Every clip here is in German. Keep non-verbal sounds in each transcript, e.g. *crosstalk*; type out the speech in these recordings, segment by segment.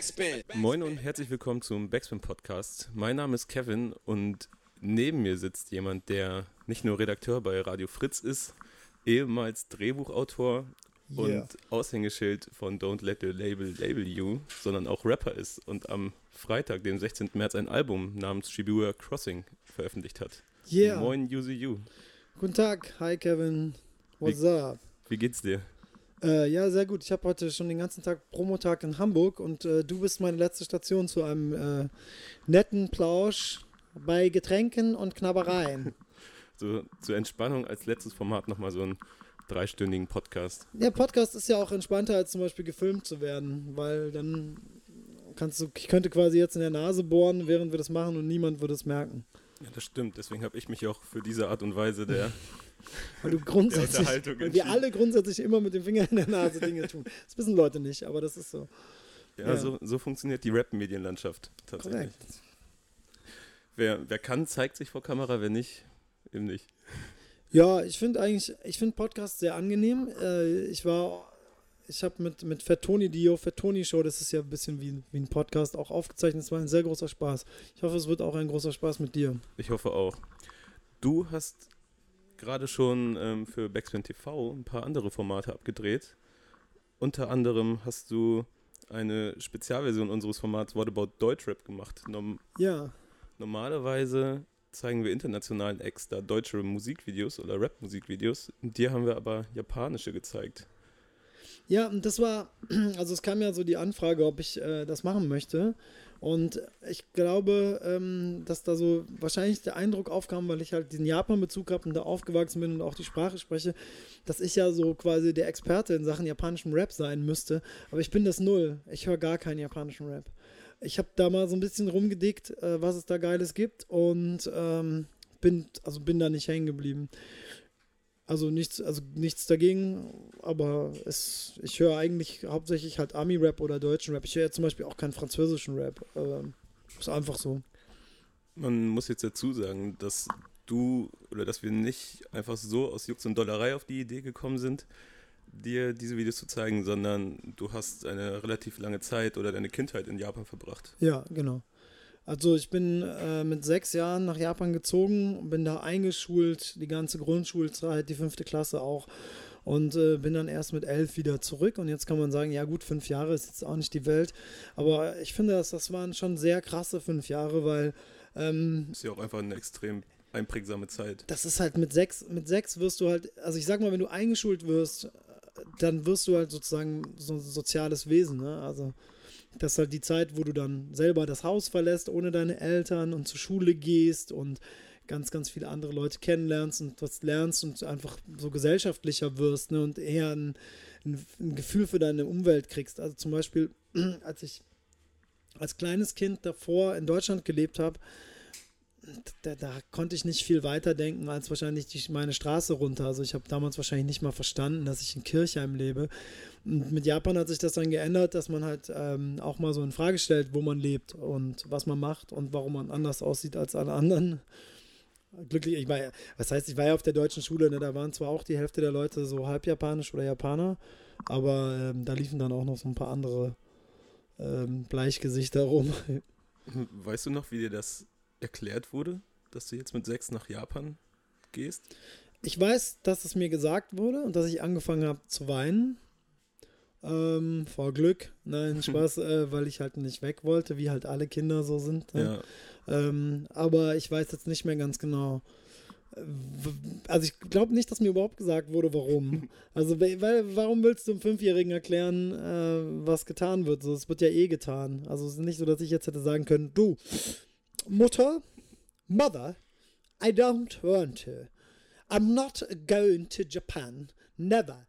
Backspin. Moin und herzlich willkommen zum Backspin Podcast. Mein Name ist Kevin und neben mir sitzt jemand, der nicht nur Redakteur bei Radio Fritz ist, ehemals Drehbuchautor Yeah. und Aushängeschild von Don't Let the Label Label You, sondern auch Rapper ist und am Freitag, dem 16. März, ein Album namens Shibuya Crossing veröffentlicht hat. Yeah. Moin Yuzi You. Guten Tag, hi Kevin. What's up? Wie geht's dir? Äh, ja, sehr gut. Ich habe heute schon den ganzen Tag Promotag in Hamburg und äh, du bist meine letzte Station zu einem äh, netten Plausch bei Getränken und Knabbereien. *laughs* So zur Entspannung als letztes Format nochmal so einen dreistündigen Podcast. Der Podcast ist ja auch entspannter, als zum Beispiel gefilmt zu werden, weil dann kannst du, ich könnte quasi jetzt in der Nase bohren, während wir das machen und niemand würde es merken. Ja, das stimmt. Deswegen habe ich mich auch für diese Art und Weise der *laughs* Weil du grundsätzlich, weil wir alle grundsätzlich immer mit dem Finger in der Nase Dinge tun. Das wissen Leute nicht, aber das ist so. Ja, Ja. So, so funktioniert die Rap-Medienlandschaft tatsächlich. Korrekt. Wer, wer kann, zeigt sich vor Kamera, wer nicht, eben nicht. Ja, ich finde eigentlich, ich finde Podcast sehr angenehm. Äh, ich war, ich habe mit, mit Fettoni, die Yo Fettoni Show, das ist ja ein bisschen wie, wie ein Podcast, auch aufgezeichnet. Es war ein sehr großer Spaß. Ich hoffe, es wird auch ein großer Spaß mit dir. Ich hoffe auch. Du hast gerade schon ähm, für Backspin TV ein paar andere Formate abgedreht. Unter anderem hast du eine Spezialversion unseres Formats What About Deutschrap gemacht. Norm Ja, normalerweise zeigen wir internationalen Acts da deutsche Musikvideos oder Rap-Musikvideos. Dir haben wir aber japanische gezeigt. Ja, und das war, *clears throat* also es kam ja so die Anfrage, ob ich äh, das machen möchte. Und ich glaube, ähm, dass da so wahrscheinlich der Eindruck aufkam, weil ich halt diesen Japan-Bezug habe und da aufgewachsen bin und auch die Sprache spreche, dass ich ja so quasi der Experte in Sachen japanischem Rap sein müsste. Aber ich bin das Null. Ich höre gar keinen japanischen Rap. Ich habe da mal so ein bisschen rumgedickt, äh, was es da Geiles gibt und ähm, bin, also bin da nicht hängen geblieben. Also nichts, also nichts dagegen, aber es, ich höre eigentlich hauptsächlich halt Ami-Rap oder deutschen Rap. Ich höre ja zum Beispiel auch keinen französischen Rap. Ähm, ist einfach so. Man muss jetzt dazu sagen, dass du oder dass wir nicht einfach so aus Jux und Dollerei auf die Idee gekommen sind, dir diese Videos zu zeigen, sondern du hast eine relativ lange Zeit oder deine Kindheit in Japan verbracht. Ja, genau. Also ich bin äh, mit sechs Jahren nach Japan gezogen, bin da eingeschult, die ganze Grundschulzeit, die fünfte Klasse auch. Und äh, bin dann erst mit elf wieder zurück. Und jetzt kann man sagen, ja gut, fünf Jahre ist jetzt auch nicht die Welt. Aber ich finde, das, das waren schon sehr krasse fünf Jahre, weil ähm, Ist ja auch einfach eine extrem einprägsame Zeit. das ist halt mit sechs, mit sechs wirst du halt, also ich sag mal, wenn du eingeschult wirst, äh, dann wirst du halt sozusagen so ein soziales Wesen, ne? Also das ist halt die Zeit, wo du dann selber das Haus verlässt, ohne deine Eltern und zur Schule gehst und ganz, ganz viele andere Leute kennenlernst und was lernst und einfach so gesellschaftlicher wirst, ne? Und eher ein, ein, ein Gefühl für deine Umwelt kriegst. Also zum Beispiel, *clears throat* als ich als kleines Kind davor in Deutschland gelebt habe, da, da konnte ich nicht viel weiter denken als wahrscheinlich die, meine Straße runter. Also ich habe damals wahrscheinlich nicht mal verstanden, dass ich in Kirchheim lebe. Und mit Japan hat sich das dann geändert, dass man halt ähm, auch mal so in Frage stellt, wo man lebt und was man macht und warum man anders aussieht als alle anderen. Glücklich, ich war ja, was heißt, ich war ja auf der deutschen Schule, ne? da waren zwar auch die Hälfte der Leute so halb japanisch oder Japaner, aber ähm, da liefen dann auch noch so ein paar andere ähm, Bleichgesichter rum. Weißt du noch, wie dir das erklärt wurde, dass du jetzt mit sechs nach Japan gehst? Ich weiß, dass es mir gesagt wurde und dass ich angefangen habe zu weinen. Ähm, vor Glück. Nein, *laughs* Spaß, äh, weil ich halt nicht weg wollte, wie halt alle Kinder so sind. Ne? Ja. Ähm, aber ich weiß jetzt nicht mehr ganz genau. Also ich glaube nicht, dass mir überhaupt gesagt wurde, warum. *laughs* Also weil- warum willst du einem Fünfjährigen erklären, äh, was getan wird? So, es wird ja eh getan. Also es ist nicht so, dass ich jetzt hätte sagen können, du, Mutter, Mother, I don't want to. I'm not going to Japan. Never.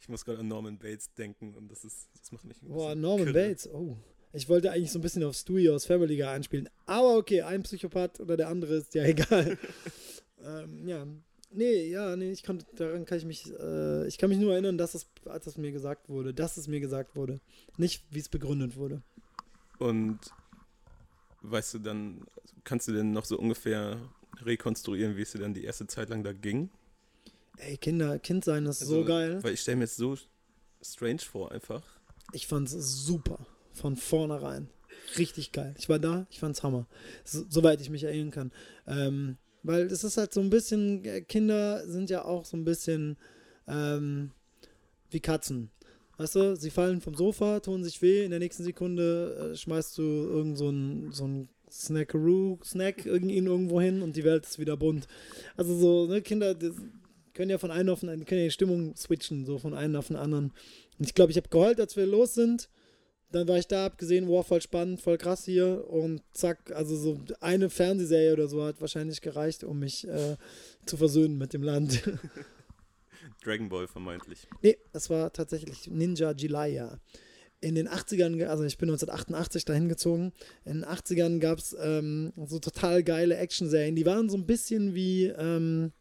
Ich muss gerade an Norman Bates denken und das ist, das macht mich Boah, Norman kirre. Bates. Oh. Ich wollte eigentlich so ein bisschen auf Stewie aus Family Guy anspielen. Aber okay, ein Psychopath oder der andere ist ja *laughs* egal. ähm, ja. Nee, ja, nee, ich konnte, daran kann ich mich, äh, ich kann mich nur erinnern, dass es, als es mir gesagt wurde, dass es mir gesagt wurde. Nicht, wie es begründet wurde. Und weißt du dann, kannst du denn noch so ungefähr rekonstruieren, wie es dir dann die erste Zeit lang da ging? Ey, Kinder, Kind sein ist so Also, geil. Weil ich stelle mir jetzt so strange vor einfach. ich fand es super. Von vornherein. Richtig geil. Ich war da, ich fand's Hammer. So, soweit ich mich erinnern kann. Ähm, weil es ist halt so ein bisschen, äh, Kinder sind ja auch so ein bisschen ähm, wie Katzen. Weißt du, sie fallen vom Sofa, tun sich weh, in der nächsten Sekunde äh, schmeißt du irgend so ein, so ein Snackaroo, Snack irgendwie irgendwo hin und die Welt ist wieder bunt. Also so, ne, Kinder können ja von einem auf den anderen, können ja die Stimmung switchen, so von einem auf den anderen. Und ich glaube, ich habe geheult, als wir los sind. Dann war ich da, hab gesehen, wow, voll spannend, voll krass hier und zack, also so eine Fernsehserie oder so hat wahrscheinlich gereicht, um mich äh, zu versöhnen mit dem Land. *laughs* Dragon Ball vermeintlich. Nee, das war tatsächlich Ninja Jilaya. In den 80ern, also ich bin 1988 dahin gezogen, in den 80ern gab es ähm, so total geile Action-Serien, die waren so ein bisschen wie, ähm,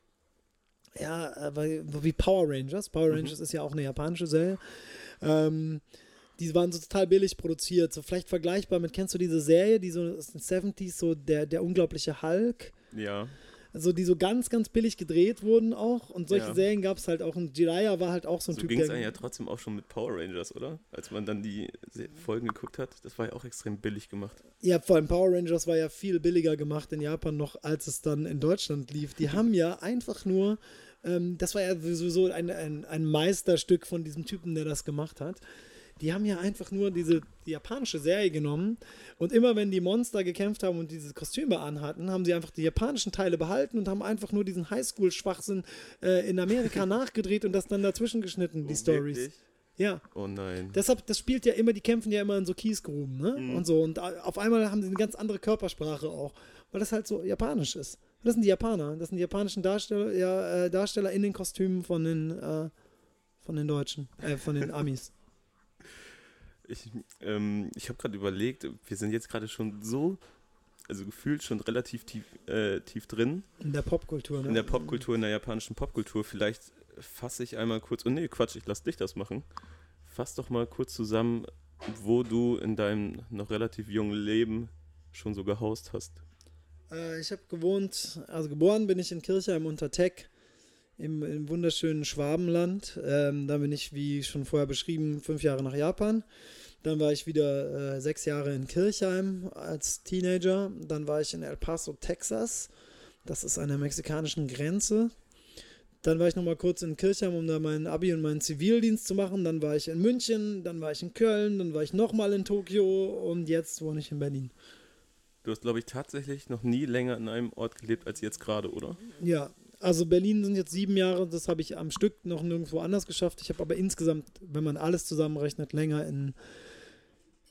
ja, wie Power Rangers. Power mhm. Rangers mhm. ist ja auch eine japanische Serie. Ähm, die waren so total billig produziert. So vielleicht vergleichbar mit, kennst du diese Serie, die so aus den 70s, so der, der unglaubliche Hulk? Ja. Also die so ganz, ganz billig gedreht wurden auch. Und solche ja. Serien gab es halt auch. Und Jiraiya war halt auch so ein so Typ, ging es ja trotzdem auch schon mit Power Rangers, oder? Als man dann die Folgen geguckt hat, das war ja auch extrem billig gemacht. Ja, vor allem Power Rangers war ja viel billiger gemacht in Japan noch, als es dann in Deutschland lief. Die *laughs* haben ja einfach nur ähm, das war ja sowieso ein, ein, ein Meisterstück von diesem Typen, der das gemacht hat die haben ja einfach nur diese die japanische Serie genommen und immer wenn die Monster gekämpft haben und diese Kostüme anhatten, haben sie einfach die japanischen Teile behalten und haben einfach nur diesen Highschool-Schwachsinn äh, in Amerika *laughs* nachgedreht und das dann dazwischen geschnitten, die oh, Stories. Ja. Oh nein. Deshalb, das spielt ja immer, die kämpfen ja immer in so Kiesgruben, ne? Mhm. Und so. Und auf einmal haben sie eine ganz andere Körpersprache auch, weil das halt so japanisch ist. Das sind die Japaner. Das sind die japanischen Darsteller, ja, äh, Darsteller in den Kostümen von den, äh, von den Deutschen, äh, von den *laughs* Amis. Ich, ähm, ich habe gerade überlegt, wir sind jetzt gerade schon so, also gefühlt schon relativ tief, äh, tief drin. In der Popkultur, ne? In der Popkultur, in der japanischen Popkultur. Vielleicht fasse ich einmal kurz, oh nee, Quatsch, ich lass dich das machen. Fass doch mal kurz zusammen, wo du in deinem noch relativ jungen Leben schon so gehaust hast. Äh, ich habe gewohnt, also geboren bin ich in Kirchheim unter Teck im, im wunderschönen Schwabenland. Ähm, dann bin ich, wie schon vorher beschrieben, fünf Jahre nach Japan. Dann war ich wieder äh, sechs Jahre in Kirchheim als Teenager. Dann war ich in El Paso, Texas. Das ist an der mexikanischen Grenze. Dann war ich nochmal kurz in Kirchheim, um da meinen Abi und meinen Zivildienst zu machen. Dann war ich in München, dann war ich in Köln, dann war ich nochmal in Tokio und jetzt wohne ich in Berlin. Du hast, glaube ich, tatsächlich noch nie länger in einem Ort gelebt als jetzt gerade, oder? Ja, also Berlin sind jetzt sieben Jahre, das habe ich am Stück noch nirgendwo anders geschafft. Ich habe aber insgesamt, wenn man alles zusammenrechnet, länger in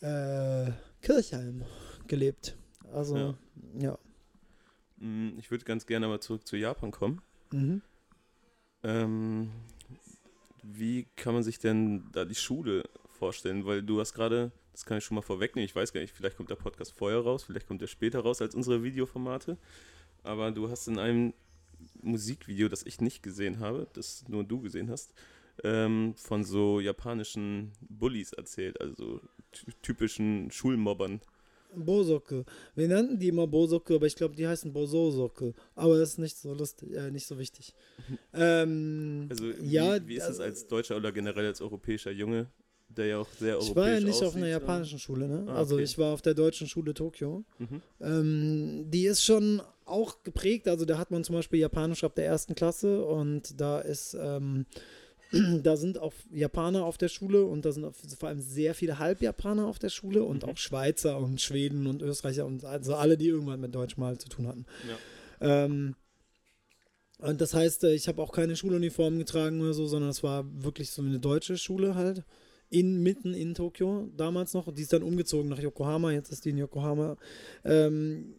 äh, Kirchheim gelebt. Also, ja. ja. Mm, ich würde ganz gerne aber zurück zu Japan kommen. Mhm. Ähm, wie kann man sich denn da die Schule vorstellen? Weil du hast gerade, das kann ich schon mal vorwegnehmen, ich weiß gar nicht, vielleicht kommt der Podcast vorher raus, vielleicht kommt er später raus als unsere Videoformate. Aber du hast in einem Musikvideo, das ich nicht gesehen habe, das nur du gesehen hast, ähm, von so japanischen Bullies erzählt, also typischen Schulmobbern. Bosoke. Wir nannten die immer Bosoke, aber ich glaube, die heißen Bososoke. Aber das ist nicht so lustig, äh, nicht so wichtig. *laughs* ähm, also, ja, wie, wie ist es also als deutscher oder generell als europäischer Junge, der ja auch sehr europäisch Ich war ja nicht aussieht, auf einer japanischen Schule, ne? Ah, also okay. ich war auf der deutschen Schule Tokio. Mhm. Ähm, die ist schon auch geprägt, also da hat man zum Beispiel Japanisch ab der ersten Klasse und da ist ähm, *clears throat* da sind auch Japaner auf der Schule und da sind vor allem sehr viele Halbjapaner auf der Schule und mhm. auch Schweizer und Schweden und Österreicher und also alle, die irgendwann mit Deutsch mal zu tun hatten. Ja. Ähm, und das heißt, äh, ich habe auch keine Schuluniform getragen oder so, sondern es war wirklich so eine deutsche Schule halt. In, mitten in Tokio, damals noch. Die ist dann umgezogen nach Yokohama, jetzt ist die in Yokohama. Ähm,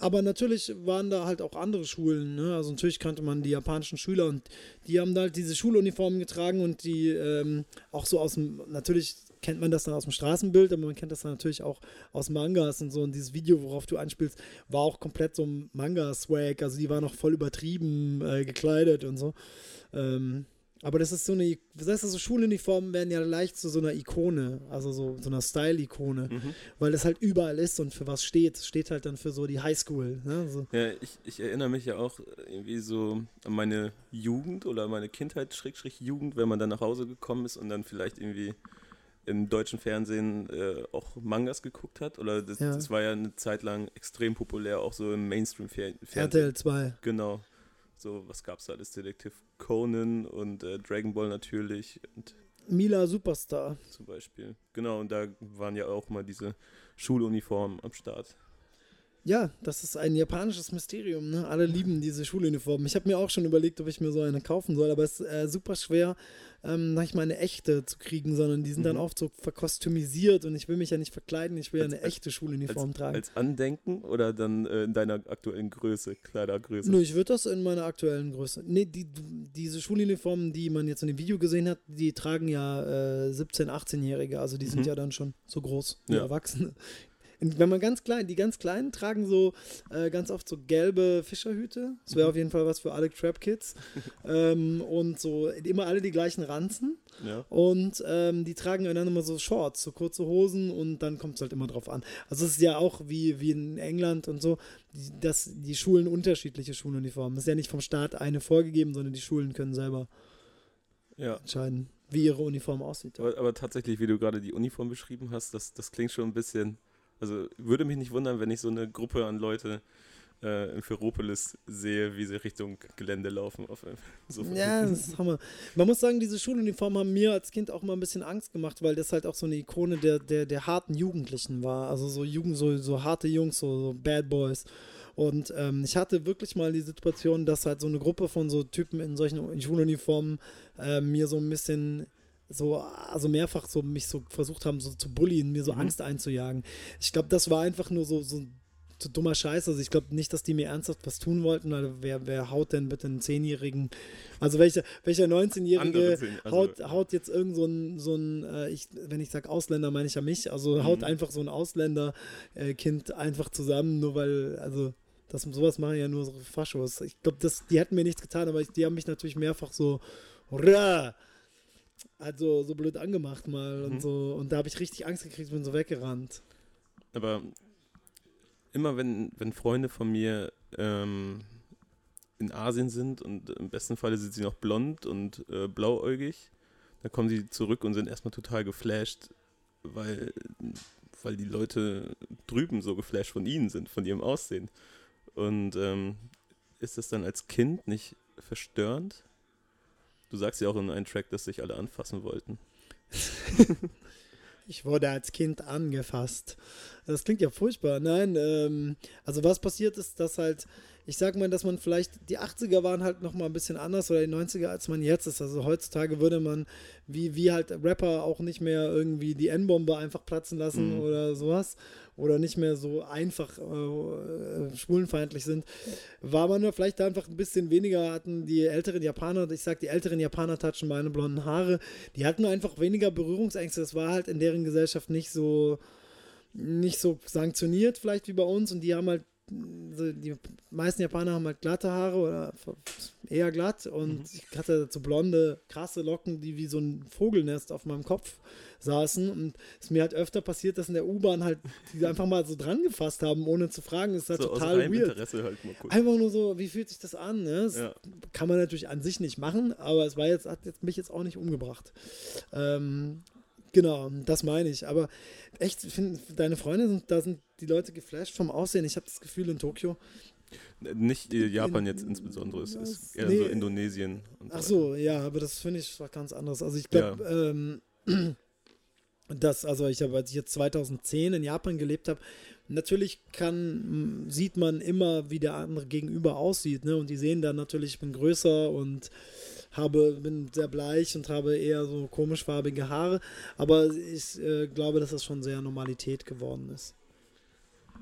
aber natürlich waren da halt auch andere Schulen. Ne? Also natürlich kannte man die japanischen Schüler und die haben da halt diese Schuluniformen getragen und die ähm, auch so aus dem, natürlich kennt man das dann aus dem Straßenbild, aber man kennt das dann natürlich auch aus Mangas und so. Und dieses Video, worauf du anspielst, war auch komplett so Manga-Swag. Also die war noch voll übertrieben äh, gekleidet und so. Ähm, aber das ist so eine, das heißt, so Schuluniformen werden ja leicht zu so einer Ikone, also so, so einer Style-Ikone, mhm. weil das halt überall ist und für was steht. Steht halt dann für so die Highschool. Ne? So. Ja, ich, ich erinnere mich ja auch irgendwie so an meine Jugend oder meine Kindheit, Schrägstrich Jugend, wenn man dann nach Hause gekommen ist und dann vielleicht irgendwie im deutschen Fernsehen äh, auch Mangas geguckt hat. Oder das, Ja. das war ja eine Zeit lang extrem populär, auch so im Mainstream-Fernsehen. RTL 2. Genau. So, was gab's da alles? Detektiv Conan und äh, Dragon Ball natürlich und Mila Superstar. zum Beispiel. Genau, und da waren ja auch mal diese Schuluniformen am Start. Ja, das ist ein japanisches Mysterium. Ne? Alle lieben diese Schuluniformen. Ich habe mir auch schon überlegt, ob ich mir so eine kaufen soll, aber es ist äh, super schwer, ähm, sag ich mal, eine echte zu kriegen, sondern die sind dann Mhm. oft so verkostumisiert und ich will mich ja nicht verkleiden, ich will ja Als- eine als- echte Schuluniform Als, tragen. als Andenken oder dann äh, in deiner aktuellen Größe, Kleidergröße? Nö, ich würde das in meiner aktuellen Größe. Nee, die, diese Schuluniformen, die man jetzt in dem Video gesehen hat, die tragen ja äh, 17-, 18-Jährige, also die sind Mhm. ja dann schon so groß wie Ja. Erwachsene. Wenn man ganz klein, die ganz Kleinen tragen so äh, ganz oft so gelbe Fischerhüte. Das wäre Mhm. auf jeden Fall was für alle Trap Kids. *laughs* ähm, und so immer alle die gleichen Ranzen. Ja. Und ähm, die tragen dann immer so Shorts, so kurze Hosen und dann kommt es halt immer drauf an. Also es ist ja auch wie, wie in England und so, dass die Schulen unterschiedliche Schuluniformen. Es ist ja nicht vom Staat eine vorgegeben, sondern die Schulen können selber ja. entscheiden, wie ihre Uniform aussieht. Aber, aber tatsächlich, wie du gerade die Uniform beschrieben hast, das, das klingt schon ein bisschen. Also würde mich nicht wundern, wenn ich so eine Gruppe an Leute äh, in Ferropolis sehe, wie sie Richtung Gelände laufen. *laughs* So Ja, das ist Hammer. Man muss sagen, diese Schuluniformen haben mir als Kind auch mal ein bisschen Angst gemacht, weil das halt auch so eine Ikone der, der, der harten Jugendlichen war. Also so Jugend, so, so harte Jungs, so, so Bad Boys. Und ähm, ich hatte wirklich mal die Situation, dass halt so eine Gruppe von so Typen in solchen Schuluniformen äh, mir so ein bisschen so, also mehrfach so mich so versucht haben, so zu bullien, mir so Mhm. Angst einzujagen. Ich glaube, das war einfach nur so, so, so dummer Scheiß. Also ich glaube nicht, dass die mir ernsthaft was tun wollten, weil wer, wer haut denn bitte einen Zehnjährigen? Also welcher, welcher Andere 19-Jährige sehen, also- haut, haut jetzt irgend so ein, so ein äh, ich, wenn ich sage Ausländer, meine ich ja mich, also haut Mhm. einfach so ein Ausländer-Kind einfach zusammen, nur weil, also das, sowas machen ja nur so Faschos. Ich glaube, die hätten mir nichts getan, aber ich, die haben mich natürlich mehrfach so Hurra! Also so blöd angemacht mal und Mhm. so. Und da habe ich richtig Angst gekriegt, bin so weggerannt. Aber immer wenn, wenn Freunde von mir ähm, in Asien sind und im besten Falle sind sie noch blond und äh, blauäugig, dann kommen sie zurück und sind erstmal total geflasht, weil, weil die Leute drüben so geflasht von ihnen sind, von ihrem Aussehen. Und ähm, ist das dann als Kind nicht verstörend? Du sagst ja auch in einem Track, dass sich alle anfassen wollten. *laughs* Ich wurde als Kind angefasst. Das klingt ja furchtbar. Nein, ähm, also was passiert ist, dass halt, ich sag mal, dass man vielleicht, die 80er waren halt noch mal ein bisschen anders oder die 90er, als man jetzt ist. Also heutzutage würde man, wie, wie halt Rapper auch nicht mehr irgendwie die N-Bombe einfach platzen lassen Mhm. oder sowas oder nicht mehr so einfach äh, äh, schwulenfeindlich sind, war man vielleicht einfach ein bisschen weniger, hatten die älteren Japaner, ich sag, die älteren Japaner touchen meine blonden Haare, die hatten einfach weniger Berührungsängste. Das war halt in deren Gesellschaft nicht so, nicht so sanktioniert, vielleicht wie bei uns. Und die haben halt, so die meisten Japaner haben halt glatte Haare oder eher glatt. Und Mhm. ich hatte dazu blonde, krasse Locken, die wie so ein Vogelnest auf meinem Kopf saßen. Und es ist mir halt öfter passiert, dass in der U-Bahn halt die einfach mal so dran gefasst haben, ohne zu fragen. Das ist halt so total weird. Halt. Einfach nur so, wie fühlt sich das an? Ne? Das Ja. kann man natürlich an sich nicht machen, aber es war jetzt, hat jetzt mich jetzt auch nicht umgebracht. Ähm, genau, das meine ich. Aber echt, ich finde, deine Freunde sind, da sind die Leute geflasht vom Aussehen. Ich habe das Gefühl in Tokio. Nicht äh, Japan jetzt insbesondere, es ist eher Nee. so Indonesien. Ach so. ja, aber das finde ich was ganz anderes. Also ich glaube, ähm, *clears throat* das, also ich habe, als ich jetzt 2010 in Japan gelebt habe, natürlich kann, sieht man immer, wie der andere gegenüber aussieht, ne? Und die sehen dann natürlich, ich bin größer und habe, bin sehr bleich und habe eher so komischfarbige Haare. Aber ich äh, glaube, dass das schon sehr Normalität geworden ist.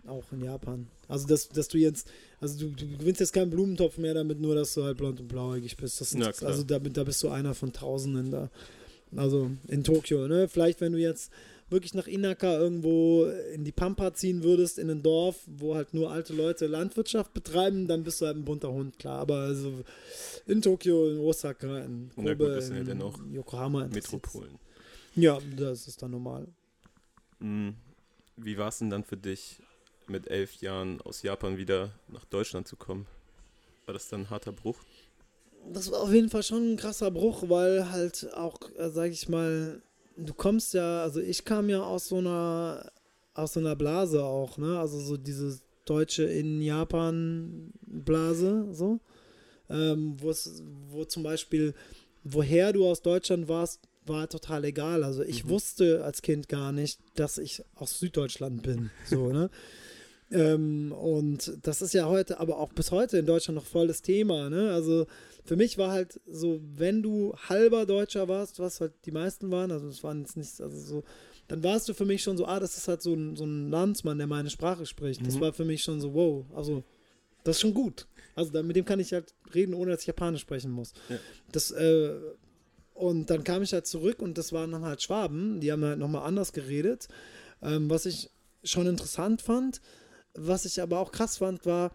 Auch in Japan. Also, dass, dass du jetzt, also du, du gewinnst jetzt keinen Blumentopf mehr damit, nur dass du halt blond und blauäugig bist. Das sind, Ja, also damit, da bist du einer von Tausenden da. Also in Tokio, ne? Vielleicht, wenn du jetzt wirklich nach Inaka irgendwo in die Pampa ziehen würdest, in ein Dorf, wo halt nur alte Leute Landwirtschaft betreiben, dann bist du halt ein bunter Hund, klar. Aber also in Tokio, in Osaka, in Kobe, gut, das ja in Yokohama. Metropolen. Ja, das ist dann normal. Mhm. Wie war es denn dann für dich, mit elf Jahren aus Japan wieder nach Deutschland zu kommen? War das dann ein harter Bruch? Das war auf jeden Fall schon ein krasser Bruch, weil halt auch, äh, sag ich mal, du kommst ja, also ich kam ja aus so einer, aus so einer Blase auch, ne? Also so diese deutsche in Japan Blase, so. Ähm, wo zum Beispiel, woher du aus Deutschland warst, war total egal. Also ich mhm. wusste als Kind gar nicht, dass ich aus Süddeutschland bin. *laughs* So, ne? ähm, und das ist ja heute, aber auch bis heute in Deutschland noch voll das Thema. Ne? Also für mich war halt so, wenn du halber Deutscher warst, was halt die meisten waren, also es waren jetzt nicht, also so, dann warst du für mich schon so, ah, das ist halt so ein, so ein Landsmann, der meine Sprache spricht. Das mhm. war für mich schon so, wow, also das ist schon gut. Also mit dem kann ich halt reden, ohne dass ich Japanisch sprechen muss. Ja. Das, äh, und dann kam ich halt zurück und das waren dann halt Schwaben, die haben halt nochmal anders geredet. Ähm, was ich schon interessant fand, was ich aber auch krass fand, war,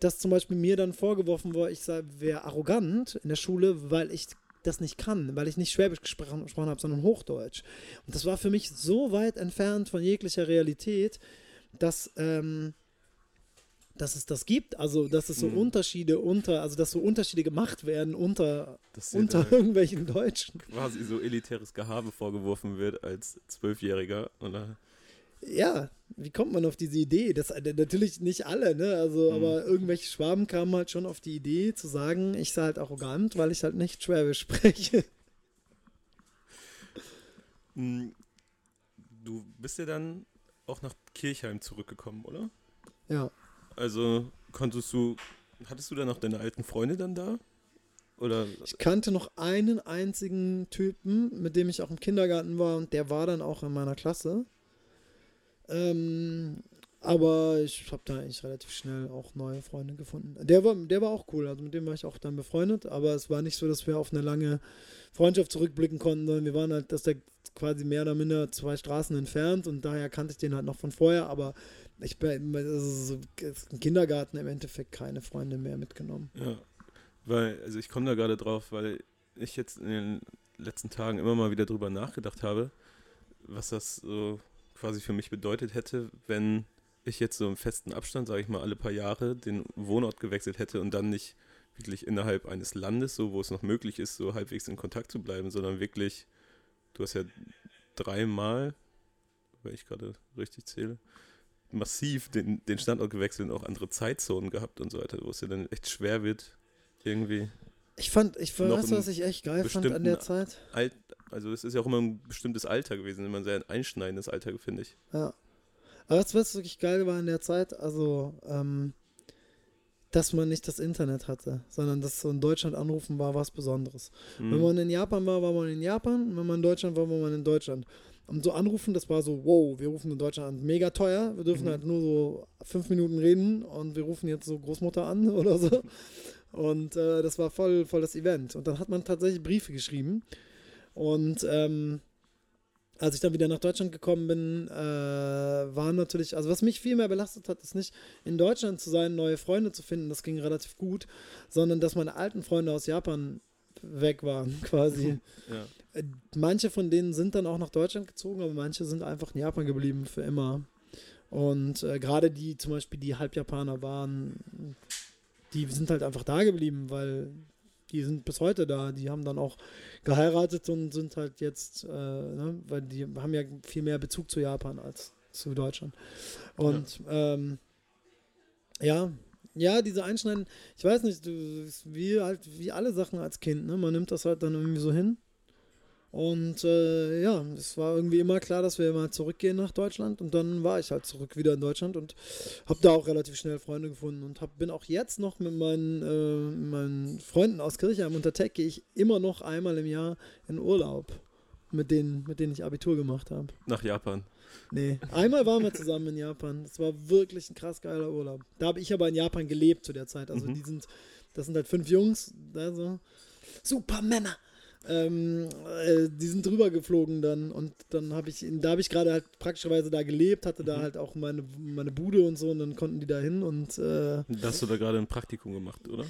dass zum Beispiel mir dann vorgeworfen wurde, ich wäre arrogant in der Schule, weil ich das nicht kann, weil ich nicht Schwäbisch gesprochen, gesprochen habe, sondern Hochdeutsch. Und das war für mich so weit entfernt von jeglicher Realität, dass, ähm, dass es das gibt, also dass es so mhm. Unterschiede unter, also dass so Unterschiede gemacht werden unter, unter irgendwelchen Deutschen. Quasi so elitäres Gehabe vorgeworfen wird als Zwölfjähriger, oder? Ja, wie kommt man auf diese Idee? Das äh, natürlich nicht alle, ne? Also, mhm. aber irgendwelche Schwaben kamen halt schon auf die Idee zu sagen, ich sei halt arrogant, weil ich halt nicht Schwäbisch spreche. Hm, du bist ja dann auch nach Kirchheim zurückgekommen, oder? Ja. Also konntest du, hattest du dann noch deine alten Freunde dann da? Oder? Ich kannte noch einen einzigen Typen, mit dem ich auch im Kindergarten war und der war dann auch in meiner Klasse. Ähm, aber ich habe da eigentlich relativ schnell auch neue Freunde gefunden. Der war, der war auch cool, also mit dem war ich auch dann befreundet, aber es war nicht so, dass wir auf eine lange Freundschaft zurückblicken konnten, sondern wir waren halt, dass der quasi mehr oder minder zwei Straßen entfernt und daher kannte ich den halt noch von vorher, aber ich bin also im Kindergarten im Endeffekt keine Freunde mehr mitgenommen. Ja, weil, also ich komme da gerade drauf, weil ich jetzt in den letzten Tagen immer mal wieder drüber nachgedacht habe, was das so quasi für mich bedeutet hätte, wenn ich jetzt so im festen Abstand, sage ich mal, alle paar Jahre den Wohnort gewechselt hätte und dann nicht wirklich innerhalb eines Landes, so wo es noch möglich ist, so halbwegs in Kontakt zu bleiben, sondern wirklich, du hast ja dreimal, wenn ich gerade richtig zähle, massiv den, den Standort gewechselt und auch andere Zeitzonen gehabt und so weiter, wo es ja dann echt schwer wird, irgendwie. Ich fand, ich weiß, was ich echt geil fand an der Zeit. Alt, also es ist ja auch immer ein bestimmtes Alter gewesen, immer ein sehr einschneidendes Alter, finde ich. Ja. Aber was, was wirklich geil war in der Zeit, also, ähm, dass man nicht das Internet hatte, sondern dass so in Deutschland anrufen war was Besonderes. Mhm. Wenn man in Japan war, war man in Japan, wenn man in Deutschland war, war man in Deutschland. Und so anrufen, das war so, wow, wir rufen in Deutschland an, mega teuer, wir dürfen mhm. halt nur so fünf Minuten reden und wir rufen jetzt so Großmutter an *laughs* oder so. Und äh, das war voll, voll das Event. Und dann hat man tatsächlich Briefe geschrieben und ähm, als ich dann wieder nach Deutschland gekommen bin, äh, war natürlich, also was mich viel mehr belastet hat, ist nicht in Deutschland zu sein, neue Freunde zu finden, das ging relativ gut, sondern dass meine alten Freunde aus Japan weg waren, *laughs* quasi. Ja. Manche von denen sind dann auch nach Deutschland gezogen, aber manche sind einfach in Japan geblieben für immer. Und äh, gerade die, zum Beispiel die Halbjapaner waren, die sind halt einfach da geblieben, weil die sind bis heute da. Die haben dann auch geheiratet und sind halt jetzt, äh, ne, weil die haben ja viel mehr Bezug zu Japan als zu Deutschland. Und ja, ähm, ja, ja, diese Einschneiden, ich weiß nicht, du, wie halt wie alle Sachen als Kind, ne? Man nimmt das halt dann irgendwie so hin. Und äh, ja, es war irgendwie immer klar, dass wir mal zurückgehen nach Deutschland. Und dann war ich halt zurück wieder in Deutschland und habe da auch relativ schnell Freunde gefunden. Und hab, bin auch jetzt noch mit meinen, äh, meinen Freunden aus Kirchheim unter Tech, gehe ich immer noch einmal im Jahr in Urlaub. Mit denen, mit denen ich Abitur gemacht habe. Nach Japan. Nee, einmal waren wir zusammen in Japan. Das war wirklich ein krass geiler Urlaub. Da habe ich aber in Japan gelebt zu der Zeit. Also mhm. die sind, das sind halt fünf Jungs, also super Männer. Ähm, äh, die sind drüber geflogen dann und dann habe ich, da habe ich gerade halt praktischerweise da gelebt, hatte da mhm. halt auch meine, meine Bude und so und dann konnten die da hin und äh, Da hast du da gerade ein Praktikum gemacht, oder?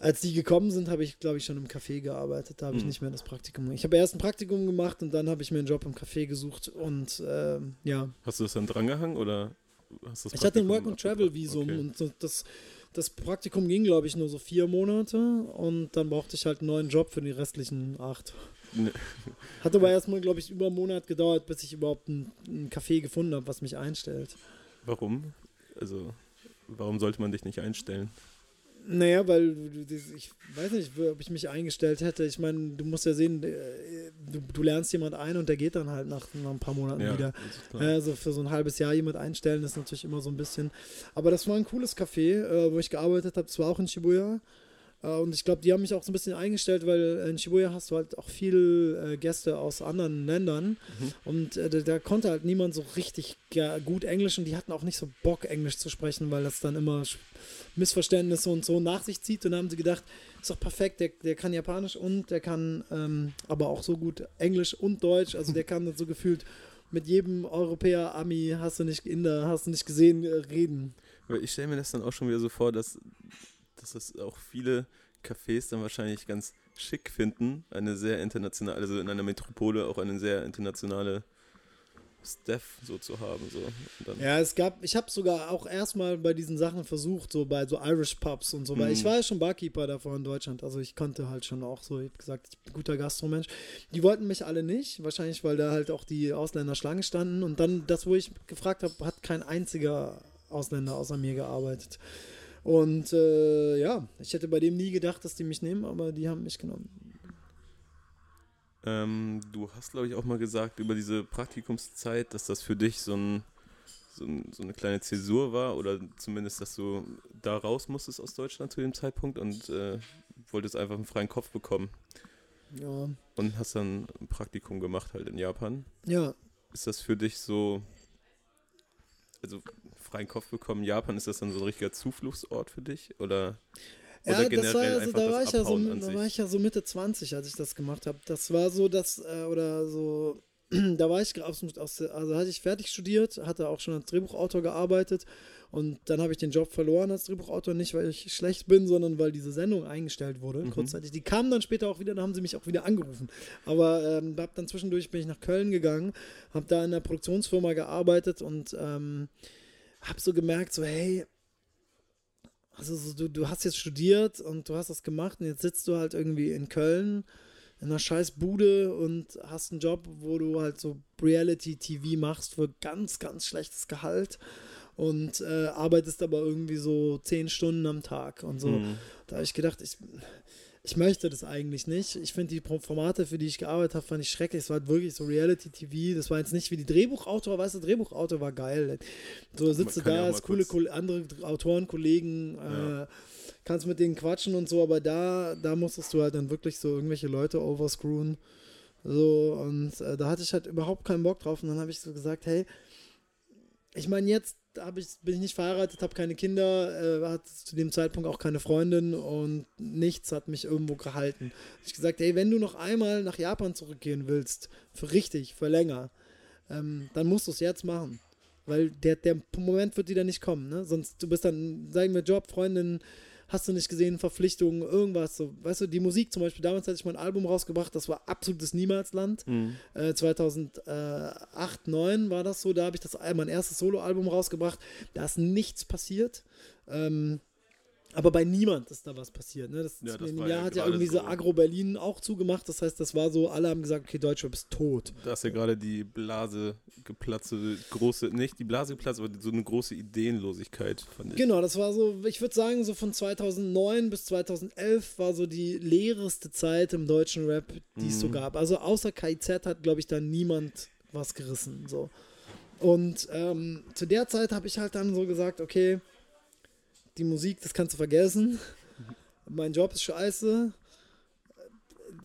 Als die gekommen sind, habe ich, glaube ich, schon im Café gearbeitet. Da habe ich mhm. nicht mehr das Praktikum. Ich habe erst ein Praktikum gemacht und dann habe ich mir einen Job im Café gesucht und äh, ja. Hast du das dann drangehangen oder hast du das Ich hatte ein Work and Travel Visum okay. und das das Praktikum ging, glaube ich, nur so vier Monate und dann brauchte ich halt einen neuen Job für die restlichen acht. Hat aber erstmal, glaube ich, über einen Monat gedauert, bis ich überhaupt ein, ein Café gefunden habe, was mich einstellt. Warum? Also, warum sollte man dich nicht einstellen? Naja, weil ich weiß nicht, ob ich mich eingestellt hätte. Ich meine, du musst ja sehen, äh, du, du, lernst jemand ein und der geht dann halt nach, nach ein paar Monaten ja, wieder. Also für so ein halbes Jahr jemand einstellen ist natürlich immer so ein bisschen. Aber das war ein cooles Café, äh, wo ich gearbeitet habe. Es war auch in Shibuya. Äh, und ich glaube, die haben mich auch so ein bisschen eingestellt, weil in Shibuya hast du halt auch viele äh, Gäste aus anderen Ländern. Mhm. Und äh, da, da, konnte halt niemand so richtig gut Englisch und die hatten auch nicht so Bock, Englisch zu sprechen, weil das dann immer Missverständnisse und so nach sich zieht. Und dann haben sie gedacht, ist doch perfekt, der, der kann Japanisch und der kann ähm, aber auch so gut Englisch und Deutsch. Also der kann so gefühlt mit jedem Europäer, Ami, hast du nicht Inder, hast du nicht gesehen, reden. Ich stelle mir das dann auch schon wieder so vor, dass dass das auch viele Cafés dann wahrscheinlich ganz schick finden, eine sehr internationale, also in einer Metropole auch eine sehr internationale Staff so zu haben. So. ja, es gab, ich habe sogar auch erstmal bei diesen Sachen versucht, so bei so Irish Pubs und so, weil ich mhm. war ja schon Barkeeper davor in Deutschland, also ich konnte halt schon auch so, ich habe gesagt, ich bin ein guter Gastromensch. Die wollten mich alle nicht, wahrscheinlich, weil da halt auch die Ausländer Schlange standen und dann das, wo ich gefragt habe, hat kein einziger Ausländer außer mir gearbeitet. Und äh, ja, ich hätte bei dem nie gedacht, dass die mich nehmen, aber die haben mich genommen. Ähm, du hast, glaube ich, auch mal gesagt über diese Praktikumszeit, dass das für dich so, ein, so, ein, so, eine kleine Zäsur war oder zumindest, dass du da raus musstest aus Deutschland zu dem Zeitpunkt und äh, wolltest einfach einen freien Kopf bekommen. Ja. Und hast dann ein Praktikum gemacht halt in Japan. Ja. Ist das für dich so, also freien Kopf bekommen, Japan, ist das dann so ein richtiger Zufluchtsort für dich? Oder, ja, oder generell das war, also, da, war ich ja so, da war ich ja so Mitte 20, als ich das gemacht habe. Das war so, dass, äh, oder so, *clears throat* da war ich aus, aus, also hatte ich fertig studiert, hatte auch schon als Drehbuchautor gearbeitet und dann habe ich den Job verloren als Drehbuchautor, nicht weil ich schlecht bin, sondern weil diese Sendung eingestellt wurde, mhm. kurzzeitig. Die kamen dann später auch wieder, da haben sie mich auch wieder angerufen. Aber ähm, hab dann zwischendurch bin ich nach Köln gegangen, habe da in einer Produktionsfirma gearbeitet und ähm, habe so gemerkt, so hey, also so, du, du hast jetzt studiert und du hast das gemacht und jetzt sitzt du halt irgendwie in Köln in einer scheiß Bude und hast einen Job, wo du halt so Reality-TV machst für ganz, ganz schlechtes Gehalt und äh, arbeitest aber irgendwie so zehn Stunden am Tag und so. Mhm. Da habe ich gedacht, ich, ich möchte das eigentlich nicht. Ich finde die Formate, für die ich gearbeitet habe, fand ich schrecklich. Es war halt wirklich so Reality-TV. Das war jetzt nicht wie die Drehbuchautor, weißt du, Drehbuchautor war geil. So sitzt du da, hast coole Ko andere Autoren, Kollegen, ja. äh, kannst mit denen quatschen und so, aber da, da musstest du halt dann wirklich so irgendwelche Leute overscrewen. So, und äh, da hatte ich halt überhaupt keinen Bock drauf. Und dann habe ich so gesagt, hey, ich meine, jetzt ich, bin ich nicht verheiratet, habe keine Kinder, äh, hatte zu dem Zeitpunkt auch keine Freundin und nichts hat mich irgendwo gehalten. Ich gesagt, hey, wenn du noch einmal nach Japan zurückgehen willst, für richtig, für länger, ähm, dann musst du es jetzt machen. Weil der, der Moment wird wieder nicht kommen, ne? Sonst du bist dann, sagen wir, Job, Freundin, hast du nicht gesehen, Verpflichtungen, irgendwas. So, weißt du, die Musik zum Beispiel, damals hatte ich mein Album rausgebracht, das war absolutes Niemalsland. Mhm. Äh, 2008, 2009 war das so, da habe ich das mein erstes Soloalbum rausgebracht. Da ist nichts passiert. Ähm, aber bei niemand ist da was passiert. Ne? Das, ja, das in dem Jahr hat ja irgendwie so Agro Berlin auch zugemacht. Das heißt, das war so, alle haben gesagt, okay, Deutschrap ist tot. Da ist ja gerade die Blase geplatzt, große, nicht die Blase geplatzt, aber so eine große Ideenlosigkeit, fand ich. Genau, das war so, ich würde sagen, so von 2009 bis 2011 war so die leereste Zeit im deutschen Rap, die es mhm. so gab. Also außer KIZ hat, glaube ich, da niemand was gerissen. So. Und ähm, zu der Zeit habe ich halt dann so gesagt, okay, die Musik, das kannst du vergessen. *laughs* mein Job ist scheiße.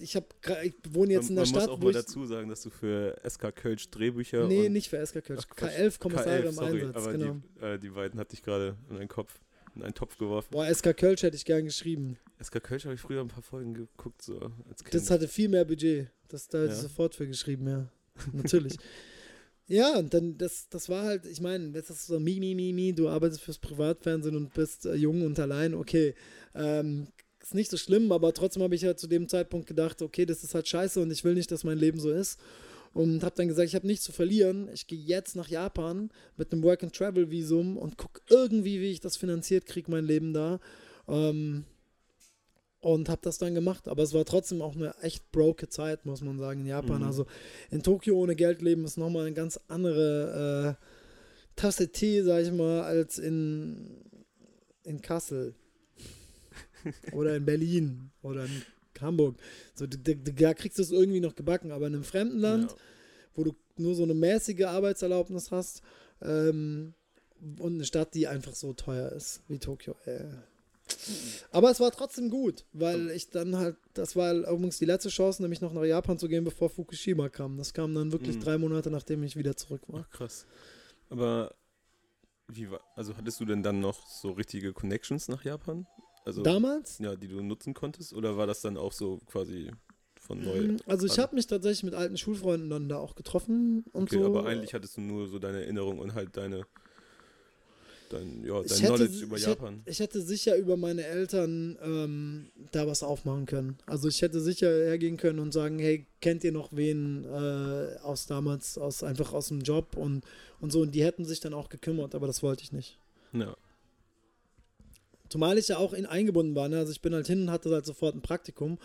Ich, hab, ich wohne jetzt man, in der man Stadt. Man muss auch mal dazu sagen, dass du für SK Kölsch Drehbücher. Nee, nicht für SK Kölsch. K11 Kommissare im sorry, Einsatz. Aber genau. die, äh, die beiden hatte ich gerade in einen Kopf, in einen Topf geworfen. Boah, SK Kölsch hätte ich gern geschrieben. SK Kölsch habe ich früher ein paar Folgen geguckt, so als kind. Das hatte viel mehr Budget. Das, da hätte ja. ich sofort für geschrieben, ja. Natürlich. *laughs* Ja, und dann, das, das war halt, ich meine, das ist so, mi, mi, mi, mi, du arbeitest fürs Privatfernsehen und bist äh, jung und allein, okay. Ähm, ist nicht so schlimm, aber trotzdem habe ich halt zu dem Zeitpunkt gedacht, okay, das ist halt scheiße und ich will nicht, dass mein Leben so ist. Und habe dann gesagt, ich habe nichts zu verlieren. Ich gehe jetzt nach Japan mit einem Work-and-Travel-Visum und gucke irgendwie, wie ich das finanziert kriege, mein Leben da. Ähm, und habe das dann gemacht. Aber es war trotzdem auch eine echt broke Zeit, muss man sagen, in Japan. Mhm. Also in Tokio ohne Geld leben ist nochmal eine ganz andere äh, Tasse Tee, sag ich mal, als in, in Kassel *laughs* oder in Berlin oder in Hamburg. So, du- da kriegst du es irgendwie noch gebacken, aber in einem fremden Land, Ja. wo du nur so eine mäßige Arbeitserlaubnis hast ähm, und eine Stadt, die einfach so teuer ist wie Tokio. Äh. Aber es war trotzdem gut, weil ich dann halt, das war übrigens die letzte Chance, nämlich noch nach Japan zu gehen, bevor Fukushima kam. Das kam dann wirklich Mhm. drei Monate, nachdem ich wieder zurück war. Ach, krass. Aber wie war, also hattest du denn dann noch so richtige Connections nach Japan? Also, Damals? ja, die du nutzen konntest? Oder war das dann auch so quasi von neu? Mm, Also ich habe mich tatsächlich mit alten Schulfreunden dann da auch getroffen und Okay, so. aber eigentlich hattest du nur so deine Erinnerung und halt deine, dein, ja, ich dein hätte, Knowledge über ich Japan. Hätte, ich hätte sicher über meine Eltern ähm, da was aufmachen können. Also ich hätte sicher hergehen können und sagen, hey, kennt ihr noch wen äh, aus damals, aus einfach aus dem Job und, und so. Und die hätten sich dann auch gekümmert, aber das wollte ich nicht. Ja. Zumal ich ja auch in eingebunden war. Ne? Also ich bin halt hin und hatte halt sofort ein Praktikum.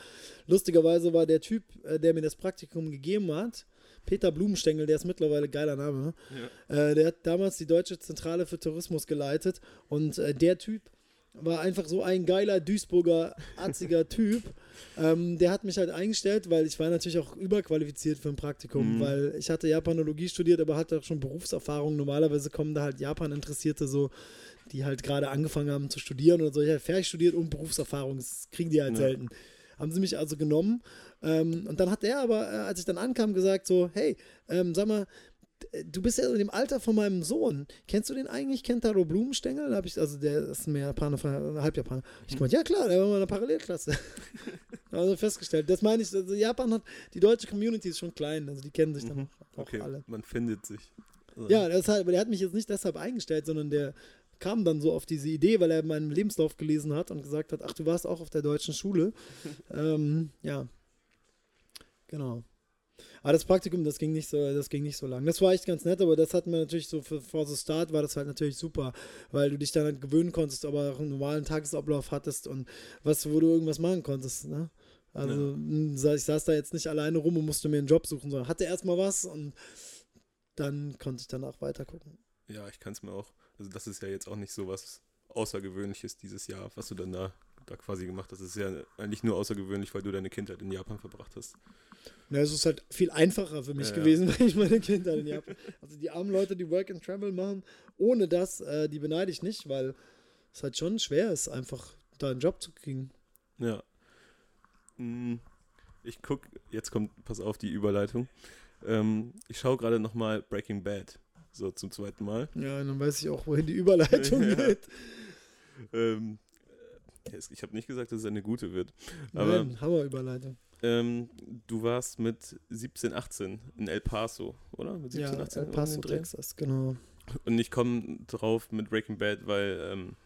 Lustigerweise war der Typ, äh, der mir das Praktikum gegeben hat, Peter Blumenstengel, der ist mittlerweile geiler Name. Ja. Äh, der hat damals die Deutsche Zentrale für Tourismus geleitet und äh, der Typ war einfach so ein geiler Duisburger, arziger *laughs* Typ. Ähm, der hat mich halt eingestellt, weil ich war natürlich auch überqualifiziert für ein Praktikum, Mhm. weil ich hatte Japanologie studiert, aber hatte auch schon Berufserfahrung. Normalerweise kommen da halt Japan-Interessierte so, die halt gerade angefangen haben zu studieren oder so. Ich habe fertig studiert und Berufserfahrung, das kriegen die halt Ja. selten. Haben sie mich also genommen. Ähm, und dann hat er aber, äh, als ich dann ankam, gesagt so, hey, ähm, sag mal, du bist ja in dem Alter von meinem Sohn. Kennst du den eigentlich, Kentaro Blumenstengel? Da hab ich, also der ist mehr Japaner, Halbjapaner. Ich gemeint, ja klar, der war mal in der Parallelklasse. *laughs* also festgestellt. Das meine ich, also Japan hat, die deutsche Community ist schon klein, also die kennen sich dann Mhm. auch, Okay, alle. man findet sich. Also, Ja, das halt, aber der hat mich jetzt nicht deshalb eingestellt, sondern der kam dann so auf diese Idee, weil er meinen Lebenslauf gelesen hat und gesagt hat, ach, du warst auch auf der deutschen Schule. *laughs* ähm, ja. Genau. Aber das Praktikum, das ging nicht so, das ging nicht so lang. Das war echt ganz nett, aber das hat mir natürlich so für for the start war das halt natürlich super, weil du dich dann halt gewöhnen konntest, aber auch einen normalen Tagesablauf hattest und was, wo du irgendwas machen konntest, ne? Also m, sa- ich saß da jetzt nicht alleine rum und musste mir einen Job suchen, sondern hatte erstmal was und dann konnte ich danach weiter gucken. Ja, ich kann es mir auch. Also das ist ja jetzt auch nicht so was Außergewöhnliches dieses Jahr, was du dann da, da quasi gemacht hast. Das ist ja eigentlich nur außergewöhnlich, weil du deine Kindheit in Japan verbracht hast. Ja, es ist halt viel einfacher für mich Ja, ja. gewesen, *laughs* weil ich meine Kindheit in Japan. Also die armen Leute, die Work and Travel machen, ohne das, äh, die beneide ich nicht, weil es halt schon schwer ist, einfach da einen Job zu kriegen. Ja. Mm, Ich guck, jetzt kommt, pass auf die Überleitung. Ähm, ich schaue gerade nochmal Breaking Bad. So zum zweiten Mal. Ja, und dann weiß ich auch, wohin die Überleitung *laughs* Ja. geht. Ähm, äh, ich habe nicht gesagt, dass es eine gute wird. Aber Nein, Hammer-Überleitung. ähm, du warst mit 17, 18 in El Paso, oder? Mit 17, Ja, 18 El Paso? Texas, genau. Und ich komme drauf mit Breaking Bad, weil ähm,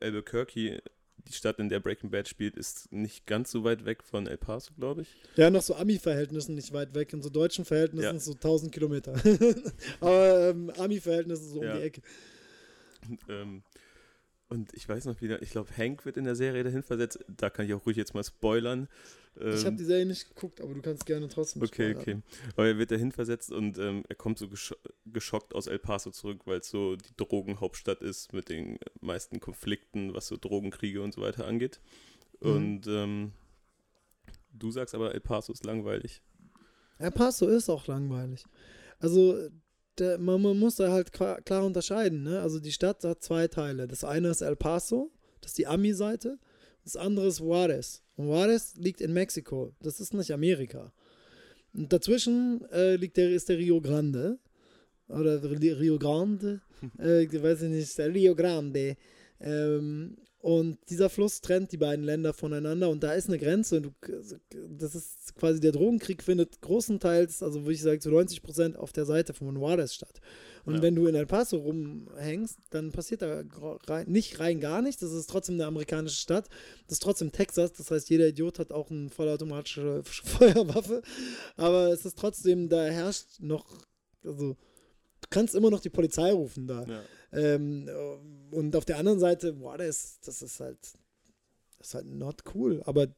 Albuquerque, die Stadt, in der Breaking Bad spielt, ist nicht ganz so weit weg von El Paso, glaube ich. Ja, noch so Ami-Verhältnissen nicht weit weg, in so deutschen Verhältnissen Ja. so 1000 Kilometer. *laughs* Aber ähm, Ami-Verhältnisse so Ja. um die Ecke. Ähm, und ich weiß noch wieder, ich glaube, Hank wird in der Serie dahin versetzt. Da kann ich auch ruhig jetzt mal spoilern. Ähm, ich habe die Serie nicht geguckt, aber du kannst gerne trotzdem Okay, spoilern. okay. Aber er wird dahin versetzt und ähm, er kommt so gesch geschockt aus El Paso zurück, weil es so die Drogenhauptstadt ist mit den meisten Konflikten, was so Drogenkriege und so weiter angeht. Mhm. Und ähm, du sagst aber, El Paso ist langweilig. El Paso ist auch langweilig. Also, der, man, man muss da halt klar, unterscheiden. Ne? Also, die Stadt hat zwei Teile. Das eine ist El Paso, das ist die Ami-Seite. Das andere ist Juarez. Und Juarez liegt in Mexiko. Das ist nicht Amerika. Und dazwischen äh, liegt der, ist der Rio Grande. Oder Ri- Rio Grande. *laughs* äh, ich weiß ich nicht, der Rio Grande. Ähm, und dieser Fluss trennt die beiden Länder voneinander und da ist eine Grenze. Du, das ist quasi der Drogenkrieg findet großenteils, also würde ich sagen zu 90 Prozent auf der Seite von Juarez statt. Und Ja. wenn du in El Paso rumhängst, dann passiert da rein, nicht rein gar nichts. Das ist trotzdem eine amerikanische Stadt. Das ist trotzdem Texas. Das heißt, jeder Idiot hat auch eine vollautomatische *laughs* Feuerwaffe. Aber es ist trotzdem, da herrscht noch, also du kannst immer noch die Polizei rufen da. Ja. Ähm, und auf der anderen Seite, boah, das, das ist halt, das ist halt not cool. Aber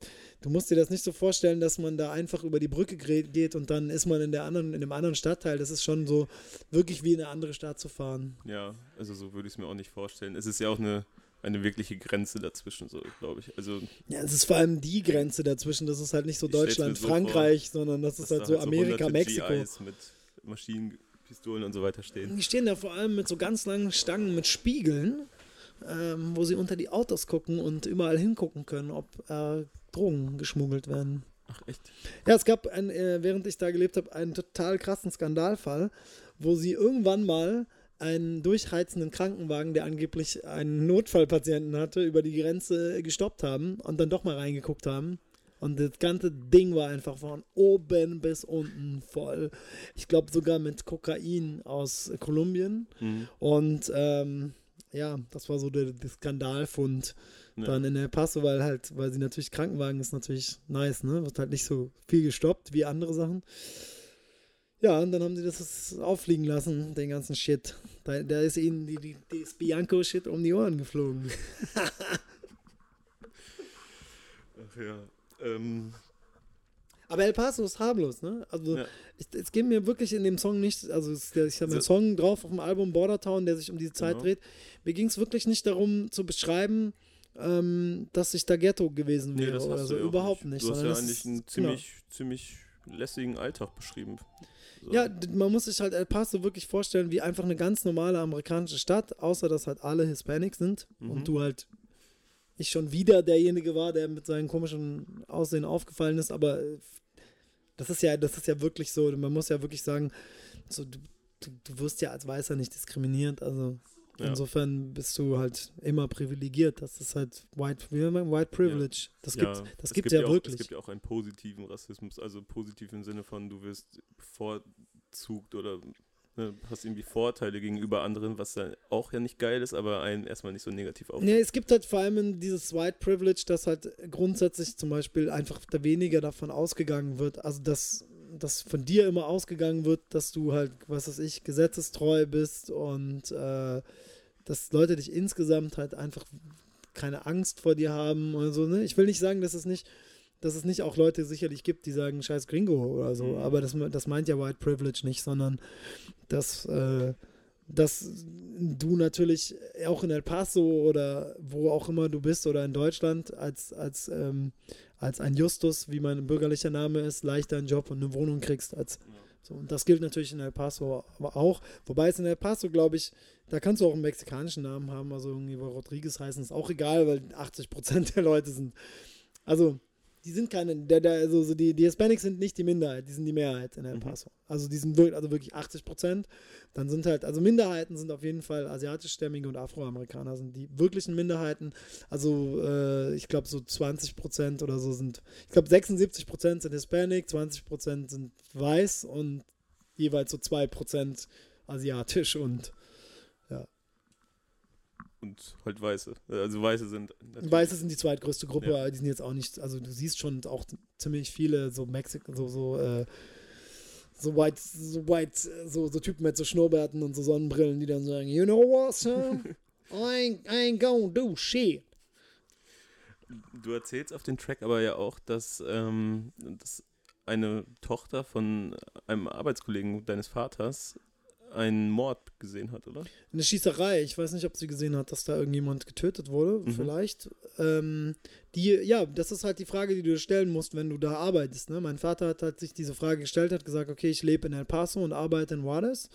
du musst dir das nicht so vorstellen, dass man da einfach über die Brücke geht und dann ist man in der anderen, in einem anderen Stadtteil. Das ist schon so wirklich wie in eine andere Stadt zu fahren. Ja, also so würde ich es mir auch nicht vorstellen. Es ist ja auch eine, eine wirkliche Grenze dazwischen, so glaube ich. Also ja, es ist vor allem die Grenze dazwischen. Das ist halt nicht so Deutschland, so Frankreich, vor, sondern das ist halt da so halt Amerika, so Mexiko. GIs mit Maschinenpistolen und so weiter stehen. Die stehen da vor allem mit so ganz langen Stangen mit Spiegeln ähm, wo sie unter die Autos gucken und überall hingucken können, ob äh, Drogen geschmuggelt werden. Ach, echt? Ja, es gab, ein, äh, während ich da gelebt habe, einen total krassen Skandalfall, wo sie irgendwann mal einen durchheizenden Krankenwagen, der angeblich einen Notfallpatienten hatte, über die Grenze gestoppt haben und dann doch mal reingeguckt haben. Und das ganze Ding war einfach von oben bis unten voll. Ich glaube sogar mit Kokain aus Kolumbien. Mhm. Und ähm, ja, das war so der, der Skandalfund ja. dann in El Paso, weil halt, weil sie natürlich Krankenwagen ist natürlich nice, ne? Wird halt nicht so viel gestoppt wie andere Sachen. Ja, und dann haben sie das auffliegen lassen, den ganzen Shit. Da, da ist ihnen die, die, die Bianco-Shit um die Ohren geflogen. *laughs* Ach ja. Ähm, aber El Paso ist harmlos, ne? Also ja. es geht mir wirklich in dem Song nicht, also es, ich habe einen Song drauf auf dem Album Border Town, der sich um diese Zeit genau. dreht. Mir ging es wirklich nicht darum zu beschreiben, ähm, dass ich da Ghetto gewesen wäre nee, oder so. Überhaupt nicht. Du hast ja eigentlich einen ziemlich, genau. ziemlich lässigen Alltag beschrieben. So. Ja, man muss sich halt El Paso wirklich vorstellen wie einfach eine ganz normale amerikanische Stadt, außer dass halt alle Hispanics sind mhm. und du halt ich schon wieder derjenige war, der mit seinem komischen Aussehen aufgefallen ist, aber das ist ja, das ist ja wirklich so, man muss ja wirklich sagen, so, du, du, du wirst ja als Weißer nicht diskriminiert, also insofern bist du halt immer privilegiert, das ist halt White, White Privilege, das gibt, ja, das gibt, gibt ja, wirklich. Es gibt ja auch einen positiven Rassismus, also positiv im Sinne von, du wirst bevorzugt oder ne, hast irgendwie Vorteile gegenüber anderen, was dann auch ja nicht geil ist, aber einen erstmal nicht so negativ auf. Nee, es gibt halt vor allem dieses White Privilege, dass halt grundsätzlich zum Beispiel einfach weniger davon ausgegangen wird, also dass, dass von dir immer ausgegangen wird, dass du halt, was weiß ich, gesetzestreu bist und äh, dass Leute dich insgesamt halt einfach keine Angst vor dir haben oder so. Ne? Ich will nicht sagen, dass es nicht dass es nicht auch Leute sicherlich gibt, die sagen, scheiß Gringo oder so, mhm. aber das, das meint ja White Privilege nicht, sondern dass, äh, dass du natürlich auch in El Paso oder wo auch immer du bist oder in Deutschland als, als, ähm, als ein Justus, wie mein bürgerlicher Name ist, leichter einen Job und eine Wohnung kriegst als so, und das gilt natürlich in El Paso aber auch. Wobei es in El Paso, glaube ich, da kannst du auch einen mexikanischen Namen haben, also irgendwie Rodriguez heißen, ist auch egal, weil 80 Prozent der Leute sind. Also, die sind keine, der, der, also so die, die Hispanics sind nicht die Minderheit, die sind die Mehrheit in El mhm. Paso. Mhm. Also die sind wirklich, also wirklich 80 Prozent. Dann sind halt, also Minderheiten sind auf jeden Fall asiatischstämmige und Afroamerikaner sind die wirklichen Minderheiten. Also äh, ich glaube so 20 Prozent oder so sind, ich glaube 76 Prozent sind Hispanic, 20 Prozent sind weiß und jeweils so 2 Prozent asiatisch und und halt Weiße. Also Weiße sind. Weiße sind die zweitgrößte Gruppe, ja. die sind jetzt auch nicht, also du siehst schon auch ziemlich viele so Mexiko, so, so, äh, so white, so white, so, so Typen mit so Schnurrbärten und so Sonnenbrillen, die dann sagen, you know what, son? *laughs* I ain't, I ain't gonna do shit. Du erzählst auf den Track aber ja auch, dass, ähm, dass eine Tochter von einem Arbeitskollegen deines Vaters einen Mord gesehen hat, oder? Eine Schießerei. Ich weiß nicht, ob sie gesehen hat, dass da irgendjemand getötet wurde. Mhm. Vielleicht. Ähm, die, ja, das ist halt die Frage, die du dir stellen musst, wenn du da arbeitest. Ne? Mein Vater hat halt sich diese Frage gestellt, hat gesagt, okay, ich lebe in El Paso und arbeite in Juarez.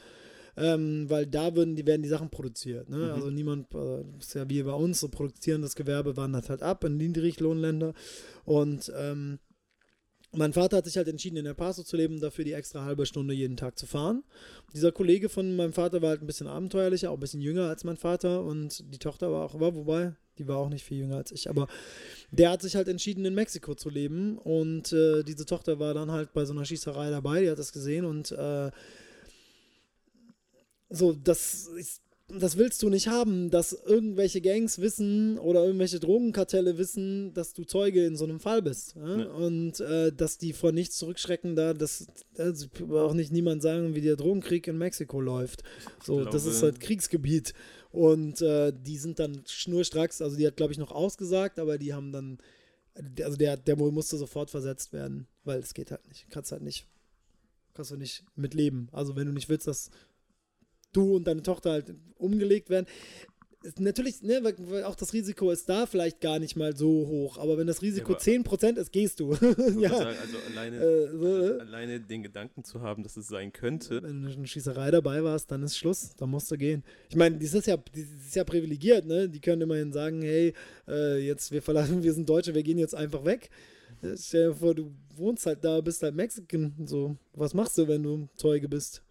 Ähm, weil da würden die, werden die Sachen produziert. Ne? Mhm. Also niemand, äh, ist ja wie bei uns, so produzierendes Gewerbe wandert halt ab in Niedriglohnländer. Und ähm, mein Vater hat sich halt entschieden, in El Paso zu leben, dafür die extra halbe Stunde jeden Tag zu fahren. Dieser Kollege von meinem Vater war halt ein bisschen abenteuerlicher, auch ein bisschen jünger als mein Vater und die Tochter war auch, war, wobei, die war auch nicht viel jünger als ich, aber der hat sich halt entschieden, in Mexiko zu leben und äh, diese Tochter war dann halt bei so einer Schießerei dabei, die hat das gesehen und äh, so, das ist das willst du nicht haben, dass irgendwelche Gangs wissen oder irgendwelche Drogenkartelle wissen, dass du Zeuge in so einem Fall bist. Ja? Ja. Und äh, dass die vor nichts zurückschrecken, da dass also auch nicht niemand sagen, wie der Drogenkrieg in Mexiko läuft. So, glaube, das ist halt Kriegsgebiet. Und äh, die sind dann schnurstracks, also die hat, glaube ich, noch ausgesagt, aber die haben dann, also der, der musste sofort versetzt werden, weil es geht halt nicht. Kannst halt nicht, kannst du nicht mitleben. Also wenn du nicht willst, dass du und deine Tochter halt umgelegt werden natürlich, ne, weil auch das Risiko ist da vielleicht gar nicht mal so hoch, aber wenn das Risiko ja, 10% ist, gehst du. *laughs* ja. Sagen, also alleine, äh, so, ne? alleine den Gedanken zu haben, dass es sein könnte. Wenn du eine Schießerei dabei warst, dann ist Schluss, dann musst du gehen. Ich meine, das ist ja, das ist ja privilegiert, ne? Die können immerhin sagen, hey, äh, jetzt wir verlassen, wir sind Deutsche, wir gehen jetzt einfach weg. Stell dir vor, du wohnst halt da, bist halt Mexican. So, was machst du, wenn du Zeuge bist?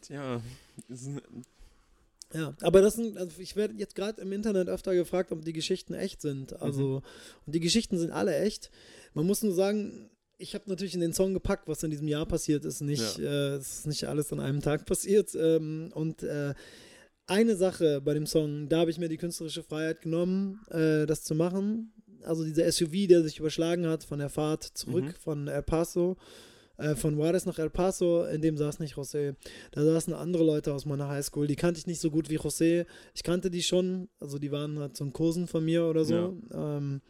Tja, ja, aber das sind, also ich werde jetzt gerade im Internet öfter gefragt, ob die Geschichten echt sind. Also, mhm. und die Geschichten sind alle echt. Man muss nur sagen, ich habe natürlich in den Song gepackt, was in diesem Jahr passiert ist. Nicht, ja. äh, es ist nicht alles an einem Tag *laughs* passiert. Ähm, und äh, eine Sache bei dem Song, da habe ich mir die künstlerische Freiheit genommen, äh, das zu machen. Also dieser SUV, der sich überschlagen hat von der Fahrt zurück mhm. von El Paso äh, von Juarez nach El Paso, in dem saß nicht José. Da saßen andere Leute aus meiner Highschool. Die kannte ich nicht so gut wie José. Ich kannte die schon, also die waren halt so ein Kursen von mir oder so. Ja. Ähm,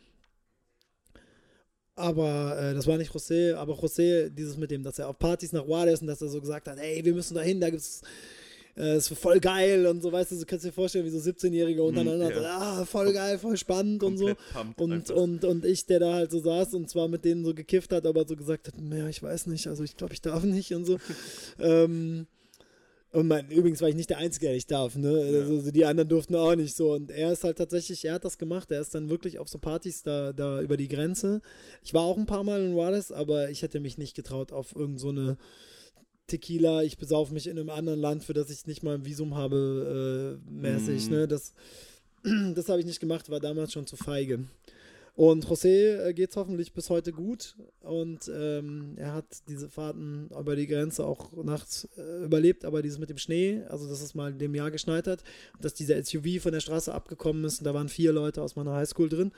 aber äh, das war nicht José, aber José, dieses mit dem, dass er auf Partys nach Juarez und dass er so gesagt hat, hey, wir müssen da hin, da gibt's äh, ist voll geil und so, weißt du, du kannst dir vorstellen, wie so 17-Jährige untereinander, mm, ja. ah, voll geil, voll spannend Komplett und so. Und, und, und ich, der da halt so saß und zwar mit denen so gekifft hat, aber so gesagt hat, naja, ich weiß nicht, also ich glaube, ich darf nicht und so. *laughs* ähm, und mein, übrigens war ich nicht der Einzige, der nicht darf, ne? Ja. Also die anderen durften auch nicht so. Und er ist halt tatsächlich, er hat das gemacht. Er ist dann wirklich auf so Partys da, da über die Grenze. Ich war auch ein paar Mal in Juarez, aber ich hätte mich nicht getraut, auf irgend so eine Tequila, ich besaufe mich in einem anderen Land, für das ich nicht mal ein Visum habe, äh, mäßig. Mm. Ne? Das, *clears throat* das habe ich nicht gemacht, war damals schon zu feige. Und José äh, geht es hoffentlich bis heute gut und ähm, er hat diese Fahrten über die Grenze auch nachts äh, überlebt, aber dieses mit dem Schnee, also dass es mal in dem Jahr geschneit hat, dass dieser SUV von der Straße abgekommen ist und da waren vier Leute aus meiner Highschool drin.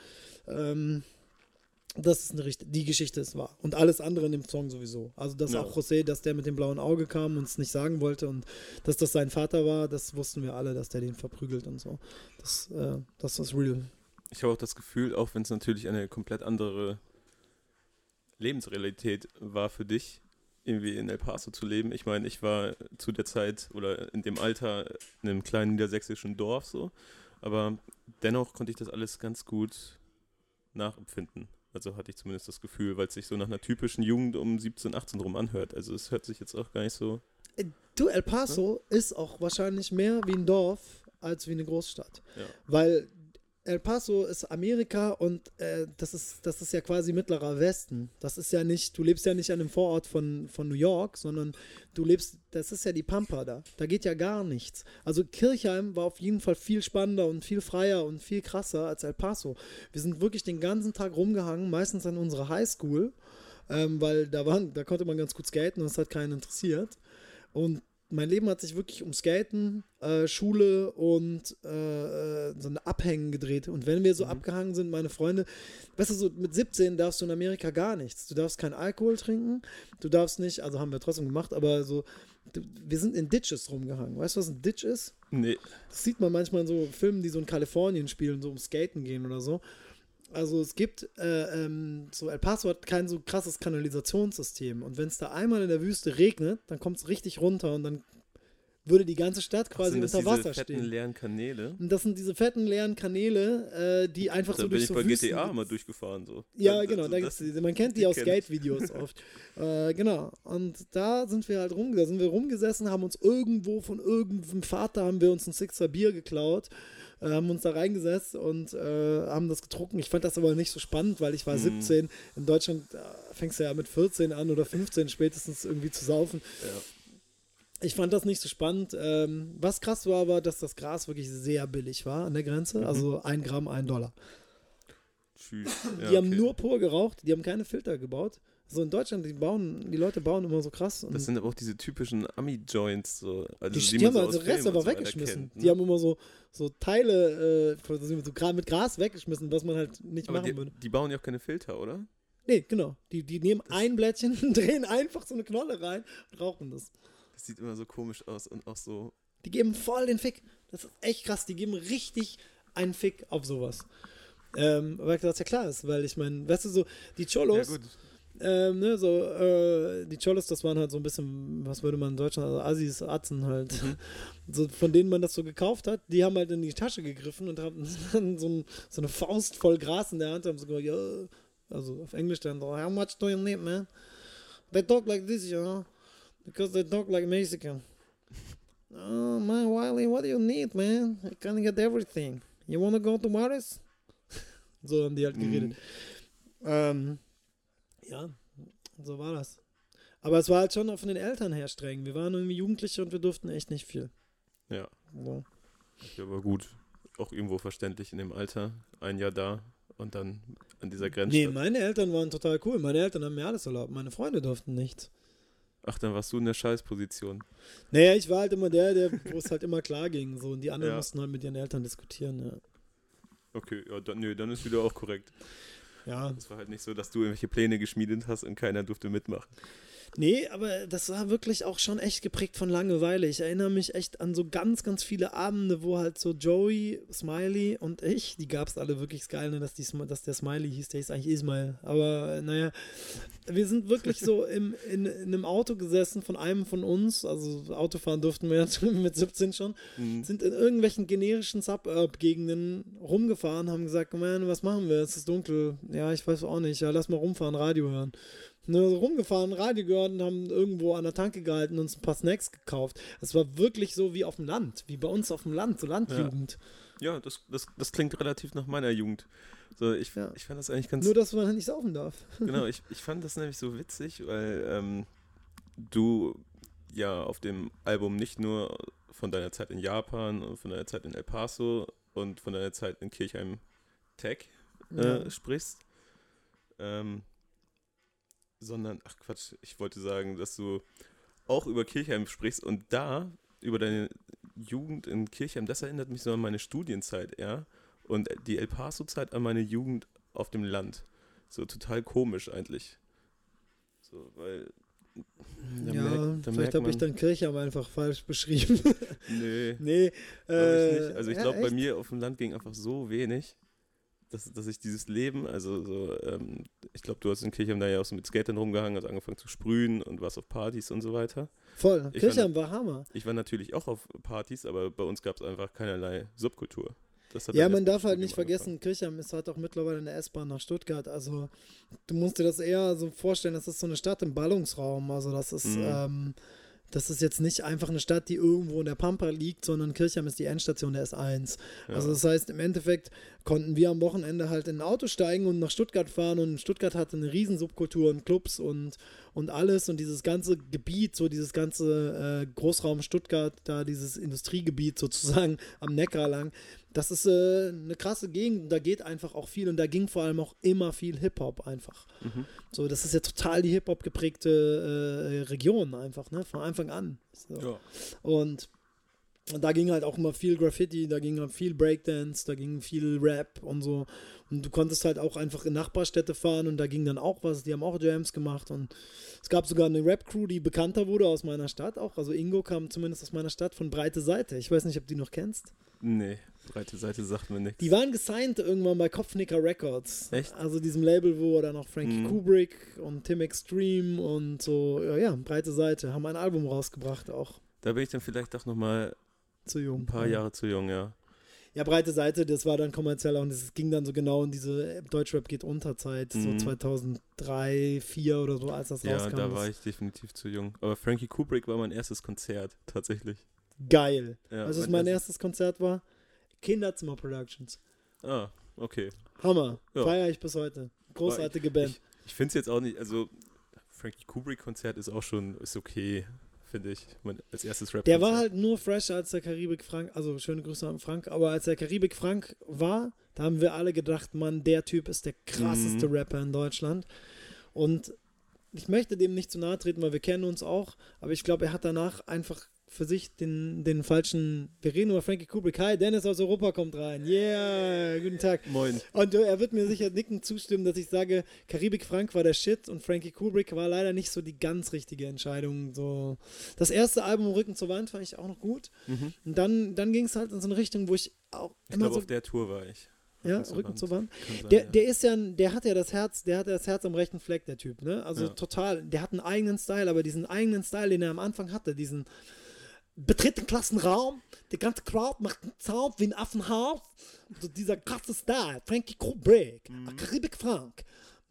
Ähm, das ist eine Richt die Geschichte ist wahr. Und alles andere in dem Song sowieso. Also, dass ja. auch José, dass der mit dem blauen Auge kam und es nicht sagen wollte und dass das sein Vater war, das wussten wir alle, dass der den verprügelt und so. Das, äh, das ist real. Ich habe auch das Gefühl, auch wenn es natürlich eine komplett andere Lebensrealität war für dich, irgendwie in El Paso zu leben. Ich meine, ich war zu der Zeit oder in dem Alter in einem kleinen niedersächsischen Dorf so, aber dennoch konnte ich das alles ganz gut nachempfinden. Also hatte ich zumindest das Gefühl, weil es sich so nach einer typischen Jugend um 17, 18 rum anhört. Also es hört sich jetzt auch gar nicht so. Äh, du, El Paso ja? ist auch wahrscheinlich mehr wie ein Dorf als wie eine Großstadt. Ja. Weil El Paso ist Amerika und äh, das, ist, das ist ja quasi mittlerer Westen. Das ist ja nicht, du lebst ja nicht an einem Vorort von, von New York, sondern du lebst, das ist ja die Pampa da. Da geht ja gar nichts. Also Kirchheim war auf jeden Fall viel spannender und viel freier und viel krasser als El Paso. Wir sind wirklich den ganzen Tag rumgehangen, meistens an unserer Highschool, ähm, weil da, waren, da konnte man ganz gut skaten und es hat keinen interessiert. Und mein Leben hat sich wirklich um Skaten, äh, Schule und äh, äh, so ein Abhängen gedreht. Und wenn wir so mhm. abgehangen sind, meine Freunde, weißt du, so mit 17 darfst du in Amerika gar nichts. Du darfst keinen Alkohol trinken, du darfst nicht, also haben wir trotzdem gemacht, aber so, du, wir sind in Ditches rumgehangen. Weißt du, was ein Ditch ist? Nee. Das sieht man manchmal in so Filmen, die so in Kalifornien spielen, so um Skaten gehen oder so. Also es gibt, äh, ähm, so El Paso hat kein so krasses Kanalisationssystem. Und wenn es da einmal in der Wüste regnet, dann kommt es richtig runter und dann würde die ganze Stadt quasi Ach, unter Wasser stehen. Das sind fetten leeren Kanäle. Und das sind diese fetten leeren Kanäle, äh, die einfach da so durch so bin ich bei GTA mal durchgefahren so. Ja, dann, genau, da gibt's die, man kennt die, die aus Skate-Videos *laughs* oft. Äh, genau. Und da sind wir halt rum, da sind wir rumgesessen, haben uns irgendwo von irgendeinem Vater haben wir uns ein Sixer Bier geklaut äh, haben uns da reingesetzt und äh, haben das getrunken. Ich fand das aber nicht so spannend, weil ich war mhm. 17. In Deutschland äh, fängst du ja mit 14 an oder 15 spätestens irgendwie zu saufen. Ja. Ich fand das nicht so spannend. Ähm, was krass war, war, dass das Gras wirklich sehr billig war an der Grenze. Mhm. Also ein Gramm, ein Dollar. Tschüss. Ja, die haben nur pur geraucht, die haben keine Filter gebaut. So in Deutschland, die bauen, die Leute bauen immer so krass. das sind aber auch diese typischen Ami-Joints. So, also die, die, die haben also den Rest aber weggeschmissen. Kennt, ne? Die haben immer so, so Teile äh, so mit Gras weggeschmissen, was man halt nicht aber machen die, würde. Die bauen ja auch keine Filter, oder? Nee, genau. Die, die nehmen das ein Blättchen, *laughs* drehen einfach so eine Knolle rein und rauchen das. Das sieht immer so komisch aus und auch so Die geben voll den Fick. Das ist echt krass. Die geben richtig einen Fick auf sowas. Ähm, weil das ja klar ist, weil ich meine, weißt du, so die Cholos, Ja, gut. Ähm, ne, so, äh, die Cholos, das waren halt so ein bisschen, was würde man in Deutschland, also Assis, Atzen halt, *laughs* so, von denen man das so gekauft hat, die haben halt in die Tasche gegriffen und haben dann *laughs* so, ein, so eine Faust voll Gras in der Hand, haben so gesagt, ja, also auf Englisch dann so, how much do you need, man? They talk like this, you know, because they talk like Mexican. *laughs* Oh, man, Wiley, what do you need, man? I can get everything. You wanna go to Maris? so haben die halt geredet. Mhm. Ähm, ja, so war das. Aber es war halt schon auch von den Eltern her streng. Wir waren irgendwie Jugendliche und wir durften echt nicht viel. Ja, So. ja, aber gut. Auch irgendwo verständlich in dem Alter. Ein Jahr da und dann an dieser Grenze. Nee, meine Eltern waren total cool. Meine Eltern haben mir alles erlaubt. Meine Freunde durften nichts. Ach, dann warst du in der Scheißposition. Naja, ich war halt immer der, der wo es halt immer klar ging. So. Und die anderen Ja. mussten halt mit ihren Eltern diskutieren. Ja. Okay, ja, dann, nö, dann ist wieder auch korrekt. Ja. Es war halt nicht so, dass du irgendwelche Pläne geschmiedet hast und keiner durfte mitmachen. Nee, aber das war wirklich auch schon echt geprägt von Langeweile. Ich erinnere mich echt an so ganz, ganz viele Abende, wo halt so Joey, Smiley und ich, die gab es alle wirklich geil, ne, dass, die, dass der Smiley hieß, der hieß eigentlich Ismail. Aber naja, wir sind wirklich so *laughs* im, in, in einem Auto gesessen von einem von uns, also Autofahren durften wir *laughs* ja mit 17 schon, Mhm. sind in irgendwelchen generischen Suburb-Gegenden rumgefahren, haben gesagt, man, was machen wir? Es ist dunkel. Ja, ich weiß auch nicht. Ja, lass mal rumfahren, Radio hören. So rumgefahren, Radio gehört und haben irgendwo an der Tanke gehalten und uns ein paar Snacks gekauft. Es war wirklich so wie auf dem Land, wie bei uns auf dem Land, so Landjugend. Ja, das, das, das klingt relativ nach meiner Jugend. So, ich, Ja. ich fand das eigentlich ganz. Nur, dass man nicht saufen darf. *laughs* genau, ich, ich fand das nämlich so witzig, weil ähm, du ja auf dem Album nicht nur von deiner Zeit in Japan und von deiner Zeit in El Paso und von deiner Zeit in Kirchheim Tech äh, Ja. sprichst, ähm, sondern, ach Quatsch, ich wollte sagen, dass du auch über Kirchheim sprichst und da über deine Jugend in Kirchheim, das erinnert mich so an meine Studienzeit eher und die El Paso-Zeit an meine Jugend auf dem Land. So total komisch eigentlich. So, weil. ja, merkt- vielleicht habe ich dann Kirchheim einfach falsch beschrieben. Nee, *laughs* nee, äh, ich. Also ich ja, glaube, bei mir auf dem Land ging einfach so wenig, dass, dass ich dieses Leben, also so, ähm, ich glaube, du hast in Kirchheim da ja auch so mit Skatern rumgehangen, hast angefangen zu sprühen und warst auf Partys und so weiter. Voll, ich Kirchheim war Hammer. Ich war natürlich auch auf Partys, aber bei uns gab es einfach keinerlei Subkultur. Ja, man darf halt nicht vergessen, Kirchheim ist halt auch mittlerweile eine S-Bahn nach Stuttgart. Also du musst dir das eher so vorstellen, das ist so eine Stadt im Ballungsraum. Also das ist, Mhm. ähm, das ist jetzt nicht einfach eine Stadt, die irgendwo in der Pampa liegt, sondern Kirchheim ist die Endstation der S1. angefangen. Ja. Also das heißt, im Endeffekt konnten wir am Wochenende halt in ein Auto steigen und nach Stuttgart fahren und Stuttgart hatte eine riesen Subkultur und Clubs und, und alles und dieses ganze Gebiet, so dieses ganze äh, Großraum Stuttgart, da dieses Industriegebiet sozusagen am Neckar lang, das ist äh, eine krasse Gegend, da geht einfach auch viel und da ging vor allem auch immer viel Hip-Hop einfach. Mhm. So, das ist ja total die Hip-Hop geprägte äh, Region einfach, ne, von Anfang an. So. ja. Und da ging halt auch immer viel Graffiti, da ging halt viel Breakdance, da ging viel Rap und so. Und du konntest halt auch einfach in Nachbarstädte fahren und da ging dann auch was, die haben auch Jams gemacht und es gab sogar eine Rap-Crew, die bekannter wurde aus meiner Stadt auch. Also Ingo kam zumindest aus meiner Stadt von Breite Seite. Ich weiß nicht, ob du die noch kennst. Nee, breite Seite sagt mir nichts. Die waren gesigned irgendwann bei Kopfnicker Records. Echt? Also diesem Label, wo dann auch Frankie Mhm. Kubrick und Tim Extreme und so, ja, ja, Breite Seite, haben ein Album rausgebracht auch. Da bin ich dann vielleicht doch nochmal Zu jung. ein paar ja. Jahre zu jung, ja. Ja, breite Seite, das war dann kommerzieller und es ging dann so genau in diese Deutschrap geht unter Zeit, Mhm. so 2003, 2004 oder so, als das Ja, rauskam. da Das- war ich definitiv zu jung. Aber Frankie Kubrick war mein erstes Konzert, tatsächlich. Geil. Ja, du, was mein erstes Konzert war? Kinderzimmer Productions. Ah, okay. Hammer. Ja. Feier ich bis heute. Großartige Band. Ich, ich finde es jetzt auch nicht, also Frankie Kubrick-Konzert ist auch schon, ist okay, finde ich. Mein, als erstes rap Der war halt nur fresher als der Karibik Frank, also schöne Grüße an Frank, aber als der Karibik Frank war, da haben wir alle gedacht, Mann, der Typ ist der krasseste Mhm. Rapper in Deutschland. Und ich möchte dem nicht zu nahe treten, weil wir kennen uns auch, aber ich glaube, er hat danach einfach für sich den, den falschen. Wir reden über Frankie Kubrick. Hi, Dennis aus Europa kommt rein. Yeah, guten Tag. Moin. Und äh, er wird mir sicher nicken zustimmen, dass ich sage, Karibik Frank war der Shit und Frankie Kubrick war leider nicht so die ganz richtige Entscheidung. So. Das erste Album Rücken zur Wand fand ich auch noch gut. Mhm. Und dann, dann ging es halt in so eine Richtung, wo ich auch Ich immer glaube, so. auf der Tour war ich. ja, Rücken zur Wand. sein, Der, ja. der ist ja, der hat ja das Herz, der hat ja das Herz am rechten Fleck, der Typ, ne? Also Ja. total, der hat einen eigenen Style, aber diesen eigenen Style, den er am Anfang hatte, diesen betritt den Klassenraum, die ganze Crowd macht einen Sound wie ein Affenhaus. So dieser krasse Style, Frankie Kubrick, Mhm. Karibik Frank.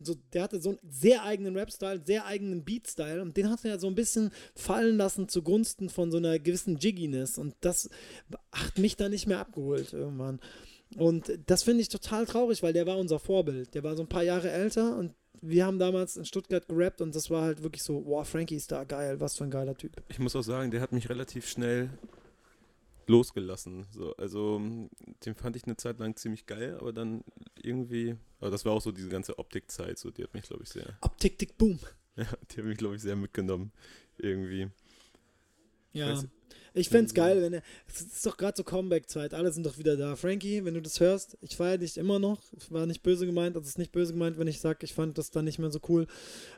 So, der hatte so einen sehr eigenen Rap-Style, sehr eigenen Beat-Style und den hat er so ein bisschen fallen lassen zugunsten von so einer gewissen Jigginess und das hat mich da nicht mehr abgeholt irgendwann. Und das finde ich total traurig, weil der war unser Vorbild. Der war so ein paar Jahre älter und wir haben damals in Stuttgart gerappt und das war halt wirklich so, wow, Frankie ist da geil, was für ein geiler Typ. Ich muss auch sagen, der hat mich relativ schnell losgelassen. So, also den fand ich eine Zeit lang ziemlich geil, aber dann irgendwie, aber das war auch so diese ganze Optikzeit, so die hat mich, glaube ich, sehr, Ab, tick, tick, boom. ja, *laughs* die hat mich, glaube ich, sehr mitgenommen. Irgendwie. Ja. Weiß- Ich fände es geil, wenn er. Es ist doch gerade so Comeback-Zeit, alle sind doch wieder da. Frankie, wenn du das hörst, ich feiere dich immer noch. War nicht böse gemeint, also es ist nicht böse gemeint, wenn ich sage, ich fand das dann nicht mehr so cool.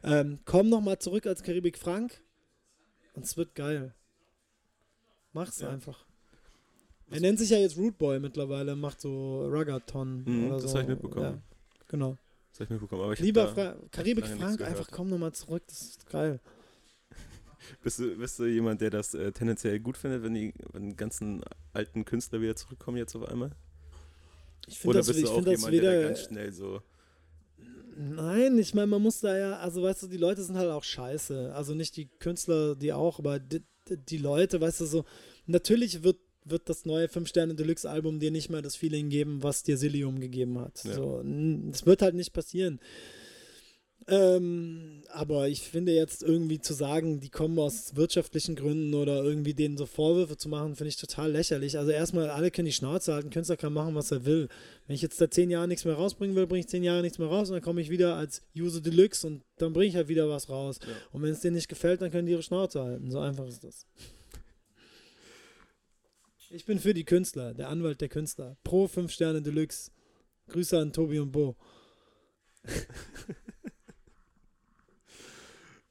Ähm, komm nochmal zurück als Karibik Frank und es wird geil. Mach's Ja. einfach. Er nennt sich ja jetzt Root Boy mittlerweile, macht so Ruggathon Mhm, oder das so. hab ich mitbekommen. Ja, genau. Das habe ich mitbekommen. Aber ich Lieber Fra Karibik Frank, einfach komm nochmal zurück, das ist geil. Bist, du, bist du jemand, der das äh, tendenziell gut findet, wenn die, wenn die ganzen alten Künstler wieder zurückkommen jetzt auf einmal? Ich finde Oder das, bist ich du auch find das jemand, der weder, ganz schnell so. Nein, ich meine, man muss da ja, also weißt du, die Leute sind halt auch scheiße. Also nicht die Künstler, die auch, aber die, die Leute, weißt du, so, natürlich wird, wird das neue 5-Sterne-Deluxe-Album dir nicht mehr das Feeling geben, was dir Silium gegeben hat. Ja. So, das wird halt nicht passieren. Ähm, aber ich finde jetzt irgendwie zu sagen, die kommen aus wirtschaftlichen Gründen oder irgendwie denen so Vorwürfe zu machen, finde ich total lächerlich. Also erstmal, alle können die Schnauze halten, Künstler kann machen, was er will. Wenn ich jetzt da zehn Jahre nichts mehr rausbringen will, bringe ich zehn Jahre nichts mehr raus und dann komme ich wieder als User Deluxe und dann bringe ich halt wieder was raus. Ja. Und wenn es denen nicht gefällt, dann können die ihre Schnauze halten. So einfach ist das. Ich bin für die Künstler, der Anwalt der Künstler. Pro 5 Sterne Deluxe. Grüße an Tobi und Bo. *laughs*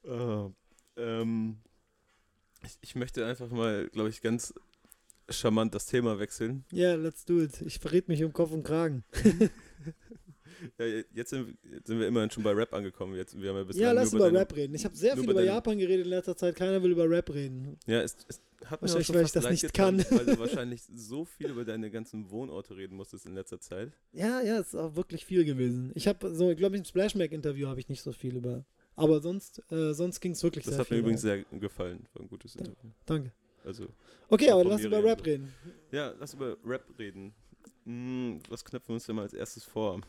Äh, ähm, ich, ich möchte einfach mal, glaube ich, ganz charmant das Thema wechseln. Ja, yeah, let's do it. Ich verrät mich um Kopf und Kragen. *laughs* Ja, jetzt sind, jetzt sind wir immerhin schon bei Rap angekommen. Jetzt, wir haben ja, bislang Ja, lass über deine- Rap reden. Ich habe sehr viel über über Japan geredet in letzter Zeit. Keiner will über Rap reden. Ja, es, es hat mir auch Wahrscheinlich, weil ich das nicht getan, kann. weil du *laughs* wahrscheinlich so viel über deine ganzen Wohnorte reden musstest in letzter Zeit. Ja, ja, ist auch wirklich viel gewesen. Ich habe so, glaube ich, im Splashback-Interview habe ich nicht so viel über. Aber sonst, äh, sonst ging es wirklich Das sehr hat viel. mir übrigens ja. sehr gefallen. War ein gutes Da- Interview. Danke. Also, Okay, aber lass über reden Rap reden. ja, lass über Rap reden. Hm, was knöpfen wir uns denn mal als erstes vor?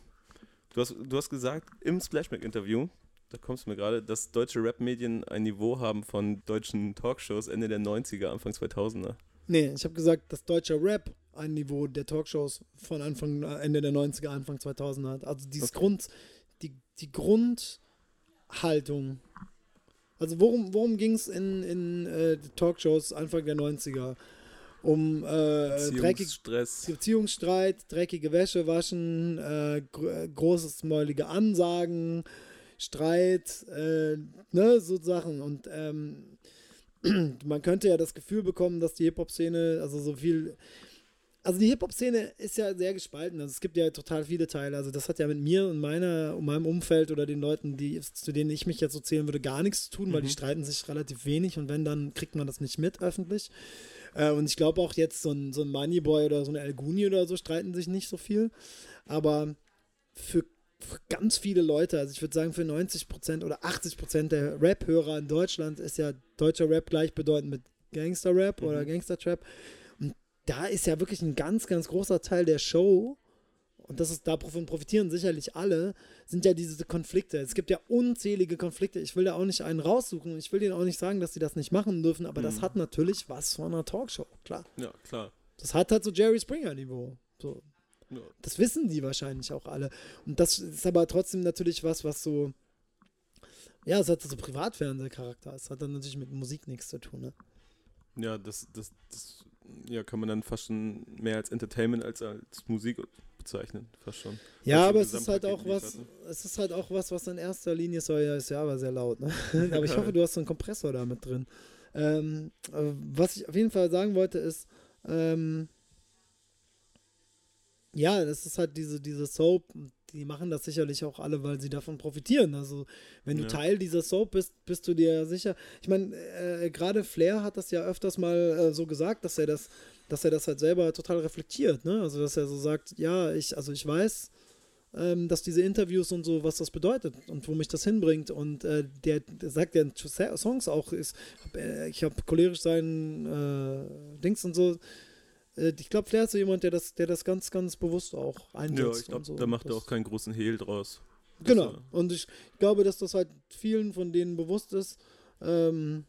Du hast, du hast gesagt im Splashback-Interview, da kommst du mir gerade, dass deutsche Rap-Medien ein Niveau haben von deutschen Talkshows Ende der 90er, Anfang 2000er. Nee, ich habe gesagt, dass deutscher Rap ein Niveau der Talkshows von Anfang, äh, Ende der 90er, Anfang 2000 hat. Also dieses Okay. Grund, die, die Grundhaltung. Also worum, worum ging es in, in äh, Talkshows Anfang der 90er? Um äh, dreckig, Stress. Beziehungsstreit, dreckige Wäsche waschen, äh, gr äh, großes mäulige Ansagen, Streit, äh, ne, so Sachen. Und ähm, *clears throat* man könnte ja das Gefühl bekommen, dass die Hip-Hop-Szene, also so viel. Also die Hip-Hop-Szene ist ja sehr gespalten. Also es gibt ja total viele Teile. Also das hat ja mit mir und meiner und meinem Umfeld oder den Leuten, die, zu denen ich mich jetzt so zählen würde, gar nichts zu tun, weil Mhm. die streiten sich relativ wenig und wenn, dann kriegt man das nicht mit öffentlich. Äh, und ich glaube auch jetzt so ein, so ein Moneyboy oder so eine El Guni oder so streiten sich nicht so viel. Aber für, für ganz viele Leute, also ich würde sagen für 90% oder 80% der Rap-Hörer in Deutschland ist ja deutscher Rap gleichbedeutend mit Gangster-Rap Mhm. oder Gangster-Trap. Da ist ja wirklich ein ganz, ganz großer Teil der Show und das ist, davon profitieren sicherlich alle, sind ja diese Konflikte. Es gibt ja unzählige Konflikte. Ich will da auch nicht einen raussuchen. Ich will denen auch nicht sagen, dass sie das nicht machen dürfen, aber das Mhm. hat natürlich was von einer Talkshow, klar. Ja, klar. Das hat halt so Jerry Springer-Niveau. So. Ja. Das wissen die wahrscheinlich auch alle. Und das ist aber trotzdem natürlich was, was so. Ja, es hat so Privatfernsehcharakter. Es hat dann natürlich mit Musik nichts zu tun, ne? Ja, das, das, das ja, kann man dann fast schon mehr als Entertainment als als Musik bezeichnen, fast schon. Ja, aber es ist halt auch was, es ist halt auch was, was in erster Linie soll ja, ist ja aber sehr laut, ne? *laughs* *laughs* aber ich hoffe, du hast so einen Kompressor da mit drin. Ähm, was ich auf jeden Fall sagen wollte, ist, ähm, ja, das ist halt diese, diese Soap, die machen das sicherlich auch alle, weil sie davon profitieren. Also, wenn du ja. Teil dieser Soap bist, bist du dir sicher. Ich meine, äh, gerade Flair hat das ja öfters mal äh, so gesagt, dass er das, dass er das halt selber total reflektiert, ne? Also, dass er so sagt, ja, ich, also ich weiß, ähm, dass diese Interviews und so, was das bedeutet und wo mich das hinbringt. Und äh, der, der, sagt ja in Songs auch, ist, äh, ich habe cholerisch sein äh, Dings und so äh, ich glaube, Flair ist so jemand, der das, der das ganz, ganz bewusst auch einsetzt. Ja, ich glaube, so. da macht er auch keinen großen Hehl draus. Genau. Und ich glaube, dass das halt vielen von denen bewusst ist, ähm,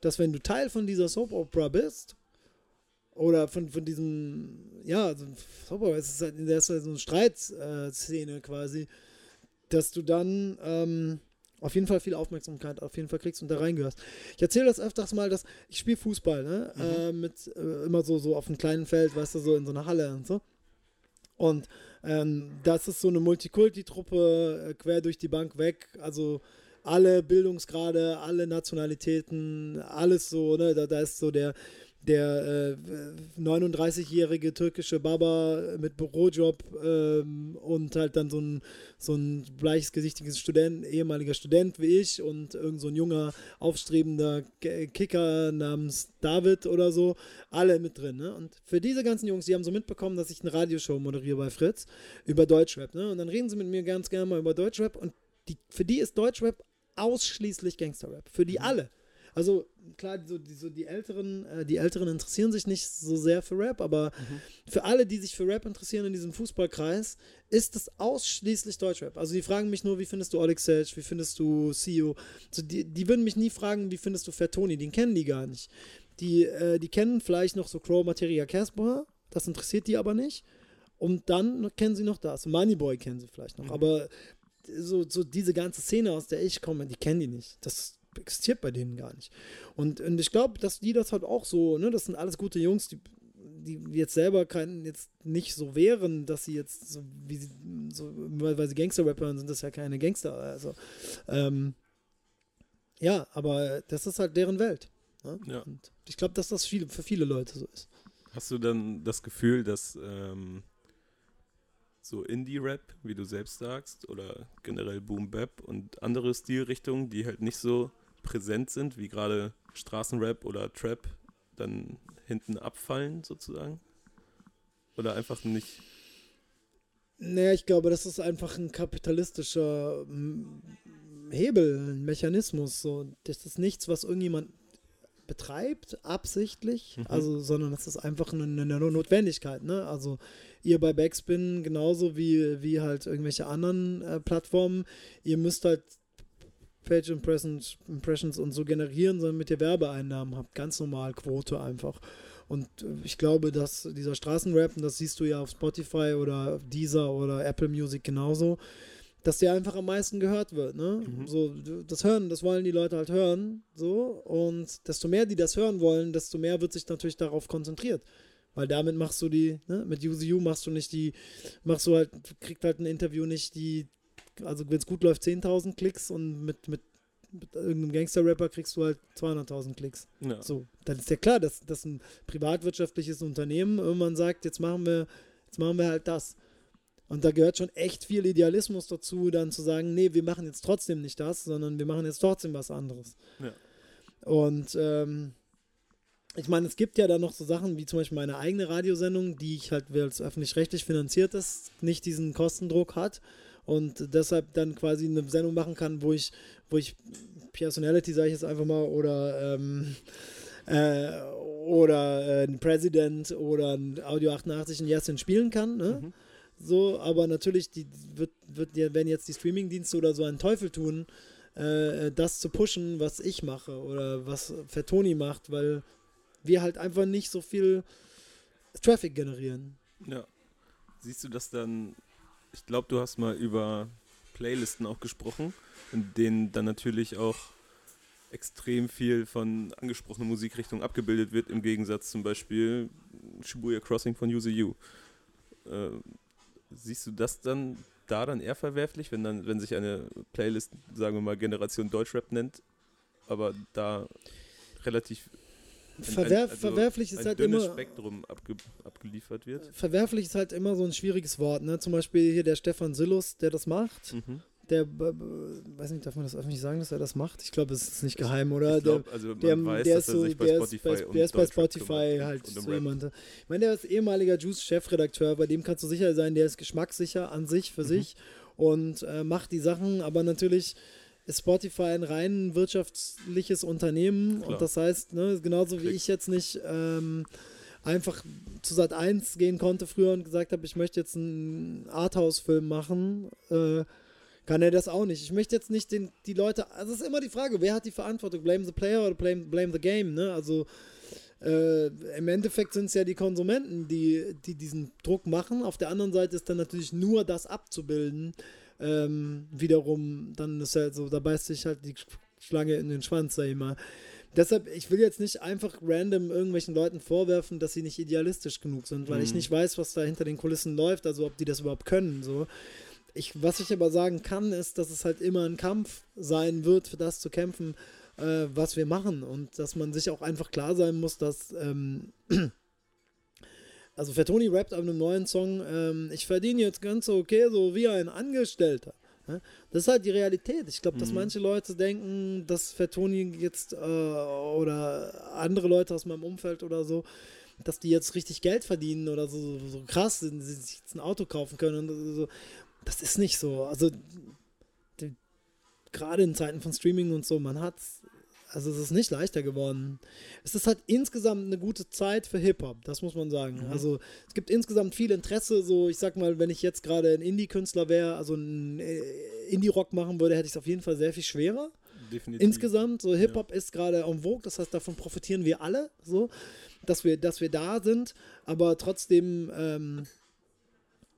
dass wenn du Teil von dieser Soap Opera bist, oder von, von diesem, ja, Soap Opera, es ist halt in der so eine Streitszene quasi, dass du dann ähm, auf jeden Fall viel Aufmerksamkeit auf jeden Fall kriegst und da reingehörst. Ich erzähle das öfters mal, dass ich spiele Fußball, ne? Mhm. Äh, mit äh, immer so, so auf einem kleinen Feld, weißt du, so in so einer Halle und so. Und ähm, das ist so eine Multikulti-Truppe äh, quer durch die Bank weg. Also alle Bildungsgrade, alle Nationalitäten, alles so, ne? Da, da ist so der, der äh, 39-jährige türkische Baba mit Bürojob ähm, und halt dann so ein, so ein bleichgesichtiges Student, ehemaliger Student wie ich und irgend so ein junger, aufstrebender Kicker namens David oder so, alle mit drin. Ne? Und für diese ganzen Jungs, die haben so mitbekommen, dass ich eine Radioshow moderiere bei Fritz über Deutschrap. Ne? Und dann reden sie mit mir ganz gerne mal über Deutschrap und die, für die ist Deutschrap ausschließlich Gangsterrap. Für die mhm. alle. Also klar, so die, so die Älteren, äh, die Älteren interessieren sich nicht so sehr für Rap, aber mhm. für alle, die sich für Rap interessieren in diesem Fußballkreis, ist es ausschließlich Deutschrap. Also die fragen mich nur, wie findest du Alex Sage, wie findest du CEO? So, die, die würden mich nie fragen, wie findest du Fat Tony, den kennen die gar nicht. Die, äh, die kennen vielleicht noch so Crow Materia Casper, das interessiert die aber nicht. Und dann kennen sie noch das. Moneyboy kennen sie vielleicht noch. Mhm. Aber so, so diese ganze Szene, aus der ich komme, die kennen die nicht. Das existiert bei denen gar nicht. Und, und ich glaube, dass die das halt auch so, ne, das sind alles gute Jungs, die, die jetzt selber kein, jetzt nicht so wären, dass sie jetzt so, wie sie, so, weil, weil sie Gangster-Rapper sind, das ja keine Gangster. Also, ähm, ja, aber das ist halt deren Welt. Ne? Ja. Und ich glaube, dass das viel, für viele Leute so ist. Hast du dann das Gefühl, dass ähm, so Indie-Rap, wie du selbst sagst, oder generell Boom-Bap und andere Stilrichtungen, die halt nicht so präsent sind, wie gerade Straßenrap oder Trap, dann hinten abfallen sozusagen? Oder einfach nicht? Naja, ich glaube, das ist einfach ein kapitalistischer Hebel, ein Mechanismus. So. Das ist nichts, was irgendjemand betreibt, absichtlich, mhm. also, sondern es ist einfach eine, eine Notwendigkeit. Ne? Also ihr bei Backspin genauso wie, wie halt irgendwelche anderen äh, Plattformen, ihr müsst halt Page Impressions, Impressions und so generieren, sondern mit ihr Werbeeinnahmen habt. Ganz normal Quote einfach. Und äh, ich glaube, dass dieser Straßenrap, und das siehst du ja auf Spotify oder Deezer oder Apple Music genauso, dass der einfach am meisten gehört wird. Ne? Mhm. So, das hören, das wollen die Leute halt hören. So, und desto mehr die das hören wollen, desto mehr wird sich natürlich darauf konzentriert. Weil damit machst du die, ne, mit UZU machst du nicht die, machst du halt, kriegt halt ein Interview nicht die also wenn es gut läuft, 10.000 Klicks und mit, mit, mit irgendeinem Gangster-Rapper kriegst du halt 200.000 Klicks. Ja. So, dann ist ja klar, dass, dass ein privatwirtschaftliches Unternehmen irgendwann sagt, jetzt machen wir, jetzt machen wir halt das. Und da gehört schon echt viel Idealismus dazu, dann zu sagen, nee, wir machen jetzt trotzdem nicht das, sondern wir machen jetzt trotzdem was anderes. Ja. Und ähm, ich meine, es gibt ja dann noch so Sachen wie zum Beispiel meine eigene Radiosendung, die ich halt, weil es öffentlich-rechtlich finanziert ist, nicht diesen Kostendruck hat und deshalb dann quasi eine Sendung machen kann, wo ich, wo ich Personality, sage ich jetzt einfach mal, oder ähm, äh, oder äh, ein President oder ein Audio 88 ein Yasin spielen kann, ne? Mhm. So, aber natürlich die, wird, wird, werden jetzt die Streamingdienste oder so einen Teufel tun, äh, das zu pushen, was ich mache oder was Fettoni macht, weil wir halt einfach nicht so viel Traffic generieren. Ja. Siehst du das dann ich glaube, du hast mal über Playlisten auch gesprochen, in denen dann natürlich auch extrem viel von angesprochener Musikrichtung abgebildet wird, im Gegensatz zum Beispiel Shibuya Crossing von Use You. Äh, siehst du das dann da dann eher verwerflich, wenn dann, wenn sich eine Playlist, sagen wir mal, Generation Deutschrap nennt, aber da relativ Verwerf, also verwerflich ist ein halt immer. Spektrum abge, abgeliefert wird. Verwerflich ist halt immer so ein schwieriges Wort. Ne? Zum Beispiel hier der Stefan Sillus, der das macht. Mhm. Der, weiß nicht, darf man das öffentlich sagen, dass er das macht? Ich glaube, es ist nicht geheim, oder? Glaub, der, also der, weiß, der dass ist er so, sich bei der Spotify ist bei, der ist bei Spotify halt so jemand. Ich meine, der ist ehemaliger Juice-Chefredakteur, bei dem kannst du sicher sein, der ist geschmackssicher an sich, für Mhm. sich und äh, macht die Sachen, aber natürlich ist Spotify ein rein wirtschaftliches Unternehmen Klar. und das heißt, ne, genauso wie Klick. ich jetzt nicht ähm, einfach zu Sat 1 gehen konnte früher und gesagt habe, ich möchte jetzt einen Arthouse-Film machen, äh, kann er das auch nicht. Ich möchte jetzt nicht den, die Leute, also es ist immer die Frage, wer hat die Verantwortung? Blame the player oder blame, blame the game, ne? Also äh, im Endeffekt sind es ja die Konsumenten, die, die diesen Druck machen. Auf der anderen Seite ist dann natürlich nur das abzubilden. Ähm, wiederum, dann ist ja so, da beißt sich halt die Schlange in den Schwanz, sag ich mal. Deshalb, ich will jetzt nicht einfach random irgendwelchen Leuten vorwerfen, dass sie nicht idealistisch genug sind, weil ich Mhm. nicht weiß, was da hinter den Kulissen läuft, also ob die das überhaupt können. So. Ich, was ich aber sagen kann, ist, dass es halt immer ein Kampf sein wird, für das zu kämpfen, äh, was wir machen. Und dass man sich auch einfach klar sein muss, dass. Ähm, also Fertoni rappt auf einem neuen Song, ähm, ich verdiene jetzt ganz okay, so wie ein Angestellter. Das ist halt die Realität. Ich glaube, dass Mhm. manche Leute denken, dass Fertoni jetzt äh, oder andere Leute aus meinem Umfeld oder so, dass die jetzt richtig Geld verdienen oder so, so krass sind, sie sich jetzt ein Auto kaufen können und so. Das ist nicht so. Also gerade in Zeiten von Streaming und so, man hat's, also es ist nicht leichter geworden. Es ist halt insgesamt eine gute Zeit für Hip-Hop, das muss man sagen. Mhm. Also es gibt insgesamt viel Interesse, so ich sag mal, wenn ich jetzt gerade ein Indie-Künstler wäre, also ein äh, Indie-Rock machen würde, hätte ich es auf jeden Fall sehr viel schwerer. Definitiv. Insgesamt, so Hip-Hop ist gerade en vogue, das heißt, davon profitieren wir alle, so, dass wir, dass wir da sind, aber trotzdem ähm,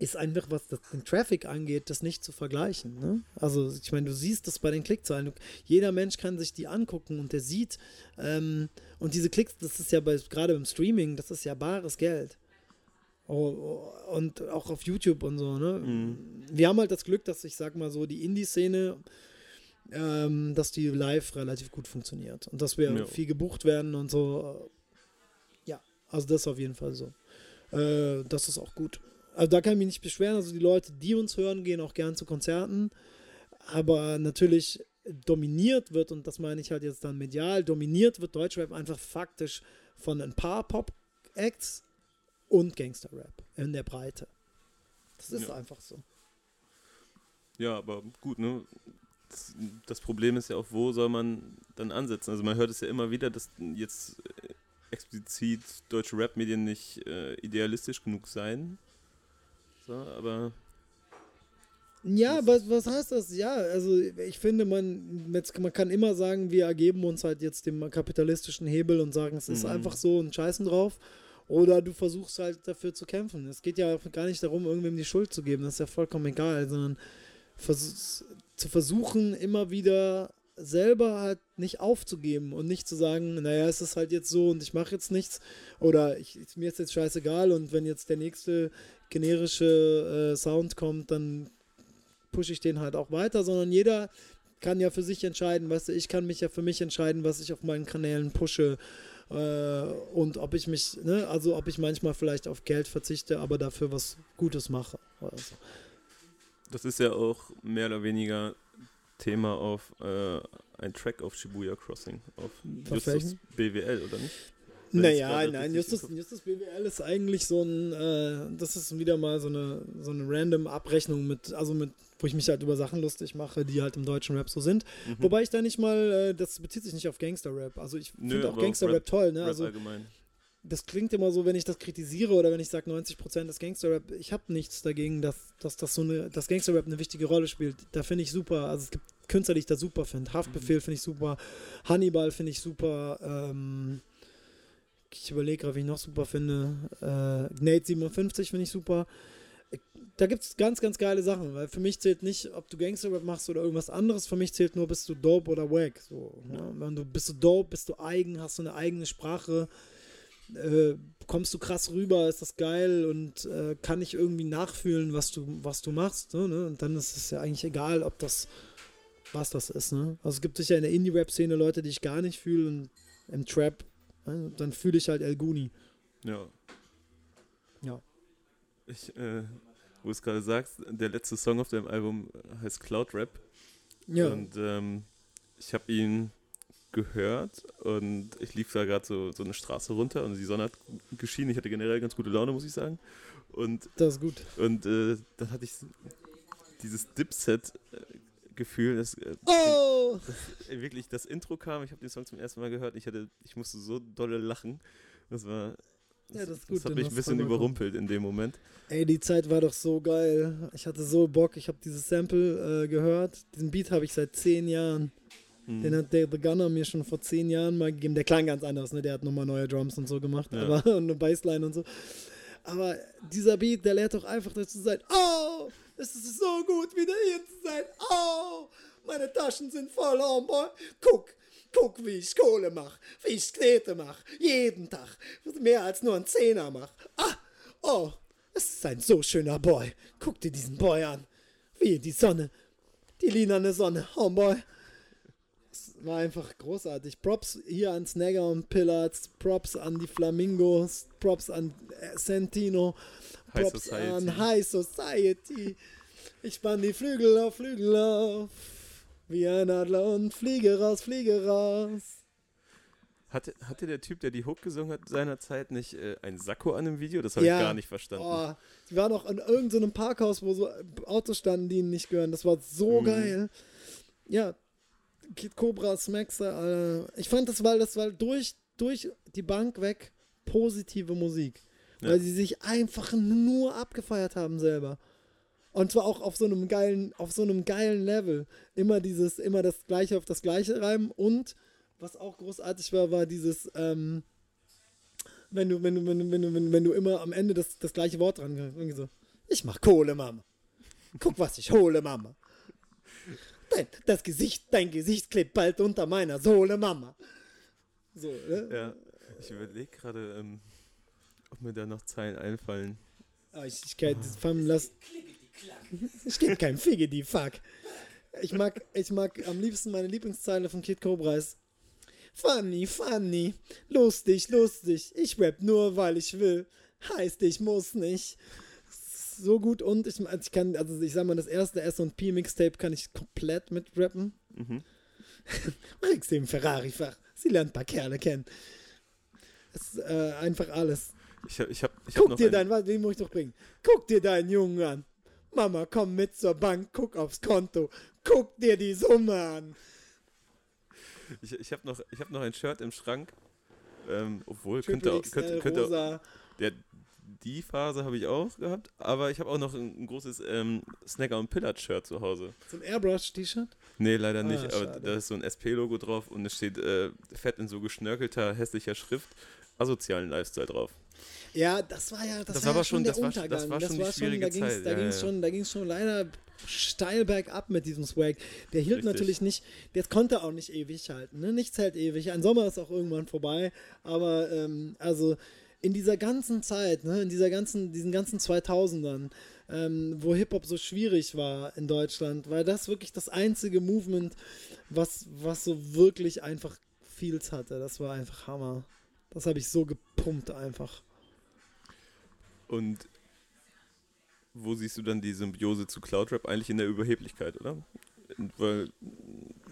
ist einfach, was das, den Traffic angeht, das nicht zu vergleichen. Ne? Also, ich meine, du siehst das bei den Klickzahlen. Jeder Mensch kann sich die angucken und der sieht, ähm, und diese Klicks, das ist ja bei, gerade beim Streaming, das ist ja bares Geld. Oh, oh, und auch auf YouTube und so, ne? Mhm. Wir haben halt das Glück, dass ich sag mal so, die Indie-Szene ähm, dass die live relativ gut funktioniert und dass wir Ja. viel gebucht werden und so. Ja, also das ist auf jeden Fall so. Äh, das ist auch gut. Also da kann ich mich nicht beschweren. Also die Leute, die uns hören, gehen auch gern zu Konzerten. Aber natürlich dominiert wird, und das meine ich halt jetzt dann medial, dominiert wird Deutschrap einfach faktisch von ein paar Pop-Acts und Gangster-Rap in der Breite. Das ist Ja. einfach so. Ja, aber gut, ne? Das, das Problem ist ja auch, wo soll man dann ansetzen? Also man hört es ja immer wieder, dass jetzt explizit deutsche Rap-Medien nicht äh, idealistisch genug seien. So, aber Ja, was, was heißt das? Ja, also ich finde, man, jetzt, man kann immer sagen, wir ergeben uns halt jetzt dem kapitalistischen Hebel und sagen, es ist Mhm. einfach so und scheißen drauf. Oder du versuchst halt dafür zu kämpfen. Es geht ja gar nicht darum, irgendwem die Schuld zu geben, das ist ja vollkommen egal, sondern zu versuchen, immer wieder selber halt nicht aufzugeben und nicht zu sagen, naja, es ist halt jetzt so und ich mache jetzt nichts oder ich, mir ist jetzt scheißegal und wenn jetzt der nächste generische äh, Sound kommt, dann pushe ich den halt auch weiter, sondern jeder kann ja für sich entscheiden, weißt du, ich kann mich ja für mich entscheiden, was ich auf meinen Kanälen pushe äh, und ob ich mich, ne, also ob ich manchmal vielleicht auf Geld verzichte, aber dafür was Gutes mache. Oder so. das ist ja auch mehr oder weniger Thema auf äh, ein Track auf Shibuya Crossing, auf Auf Justus welchen? BWL, oder nicht? Wenn Naja, nein, Justus, Justus BWL ist eigentlich so ein, äh, das ist wieder mal so eine, so eine random Abrechnung mit, also mit, wo ich mich halt über Sachen lustig mache, die halt im deutschen Rap so sind. Mhm. Wobei ich da nicht mal, äh, das bezieht sich nicht auf Gangster-Rap. Also ich finde auch Gangster-Rap Rap- toll, ne? Rap Also allgemein. Das klingt immer so, wenn ich das kritisiere oder wenn ich sage 90% des Gangster-Rap, ich habe nichts dagegen, dass, dass das so eine, dass Gangster-Rap eine wichtige Rolle spielt. Da finde ich super. Also es gibt Künstler, die ich da super finde. Haftbefehl finde ich super. Hannibal finde ich super. Ähm, ich überlege gerade, wie ich noch super finde. Äh, Nate 57 finde ich super. da gibt es ganz, ganz geile Sachen, weil für mich zählt nicht, ob du Gangster-Rap machst oder irgendwas anderes, für mich zählt nur, bist du dope oder wack. So, ne? Wenn du bist du dope, bist du eigen, hast du eine eigene Sprache, äh, kommst du krass rüber, ist das geil und äh, kann ich irgendwie nachfühlen, was du, was du machst. So, ne? Und dann ist es ja eigentlich egal, ob das, was das ist. Ne? Also es gibt sicher in der Indie-Rap-Szene Leute, die ich gar nicht fühle und im Trap, ne? dann fühle ich halt El Guni. Ja. Ja. Ich, äh, wo du es gerade sagst, der letzte Song auf deinem Album heißt Cloud Rap. Ja. Und ähm, ich habe ihn gehört und ich lief da gerade so, so eine Straße runter und die Sonne hat geschienen. Ich hatte generell ganz gute Laune, muss ich sagen. Und, das ist gut. und äh, dann hatte ich dieses Dipset-Gefühl, dass äh, Oh! äh, wirklich das Intro kam. Ich habe den Song zum ersten Mal gehört. Ich, hatte, ich musste so dolle lachen. Das war. Ja, das Das hat mich ein bisschen überrumpelt in dem Moment. Ey, die Zeit war doch so geil. Ich hatte so Bock. Ich habe dieses Sample äh, gehört. Diesen Beat habe ich seit zehn Jahren. Hm. Den hat der The Gunner mir schon vor zehn Jahren mal gegeben. Der klang ganz anders, ne? Der hat nochmal neue Drums und so gemacht. Ja. Aber, *laughs* und eine Bassline und so. Aber dieser Beat, der lehrt doch einfach dazu sein. Oh, es ist so gut, wieder hier zu sein. Oh, meine Taschen sind voll, Homeboy. Guck, guck, wie ich Kohle mach, wie ich Knete mach. Jeden Tag. Mehr als nur ein Zehner mach. Ah, oh, es ist ein so schöner Boy. Guck dir diesen Boy an. Wie die Sonne. Die lilane Sonne, Homeboy. Es war einfach großartig. Props hier an Snagger und Pillars, Props an die Flamingos, Props an äh, Santino, High Props Society. an High Society. Ich spann die Flügel auf, Flügel auf, wie ein Adler und fliege raus, fliege raus. Hatte, hatte der Typ, der die Hook gesungen hat, seinerzeit nicht äh, ein Sakko an dem Video? Das habe Ja. ich gar nicht verstanden. Oh, die waren noch in irgendeinem so Parkhaus, wo so Autos standen, die ihnen nicht gehören. Das war so Mhm. geil. Ja, Kid Cobra, Smaxer, Alter. Ich fand das, weil das war durch, durch die Bank weg positive Musik. Ja. Weil sie sich einfach nur abgefeiert haben selber. Und zwar auch auf so einem geilen, auf so einem geilen Level. Immer dieses, immer das Gleiche auf das Gleiche reimen und was auch großartig war, war dieses, ähm, wenn du, wenn du, wenn du, wenn du, wenn du, wenn du immer am Ende das, das gleiche Wort dran irgendwie so, ich mach Kohle, Mama. Guck, was ich hole, Mama. Dein, das Gesicht, dein Gesicht klebt bald unter meiner Sohle, Mama. So, ne? Ja, ich überlege gerade, ähm, ob mir da noch Zeilen einfallen. Ah, ich, ich kann das Fam lass. Ich gebe kein Figge, die Fuck. Ich mag, ich mag am liebsten meine Lieblingszeile von Kid Cobra ist Funny, funny, lustig, lustig. Ich rap nur, weil ich will. Heißt, ich muss nicht. So gut und ich, also ich kann, also ich sag mal, das erste S&P Mixtape kann ich komplett mitrappen. Mhm. *laughs* Kriegst im Ferrari-Fach. Sie lernt ein paar Kerle kennen. Das ist äh, einfach alles. Ich habe ich hab, ich hab Guck noch dir ein- dein, was, den muss ich doch bringen. Guck dir deinen Jungen an. Mama, komm mit zur Bank, guck aufs Konto. Guck dir die Summe an. Ich, ich habe noch, ich hab noch ein Shirt im Schrank. Ähm, obwohl, Triple könnte, auch- XL, könnte, könnte rosa. der, die Phase habe ich auch gehabt, aber ich habe auch noch ein, ein großes ähm, Snacker und Pillard Shirt zu Hause. So ein Airbrush-T-Shirt? Nee, leider Ah, nicht, aber schade. da ist so ein SP-Logo drauf und es steht äh, fett in so geschnörkelter, hässlicher Schrift asozialen Lifestyle drauf. Ja, das war ja, das, Das war war ja aber schon schon- der das war schon- Untergang. das war schon die da schwierige ging's, Zeit, da ja, ging's ja. schon, da ging's schon leider steil bergab mit diesem Swag. Der hielt Richtig. natürlich nicht, der konnte auch nicht ewig halten. Ne? Nichts hält ewig. Ein Sommer ist auch irgendwann vorbei. Aber ähm, also in dieser ganzen Zeit, ne, in dieser ganzen, diesen ganzen 2000ern, ähm, wo Hip-Hop so schwierig war in Deutschland, war das wirklich das einzige Movement, was, was so wirklich einfach Feels hatte. Das war einfach Hammer. Das habe ich so gepumpt einfach. Und wo siehst du dann die Symbiose zu Cloudrap? Eigentlich in der Überheblichkeit, oder? Weil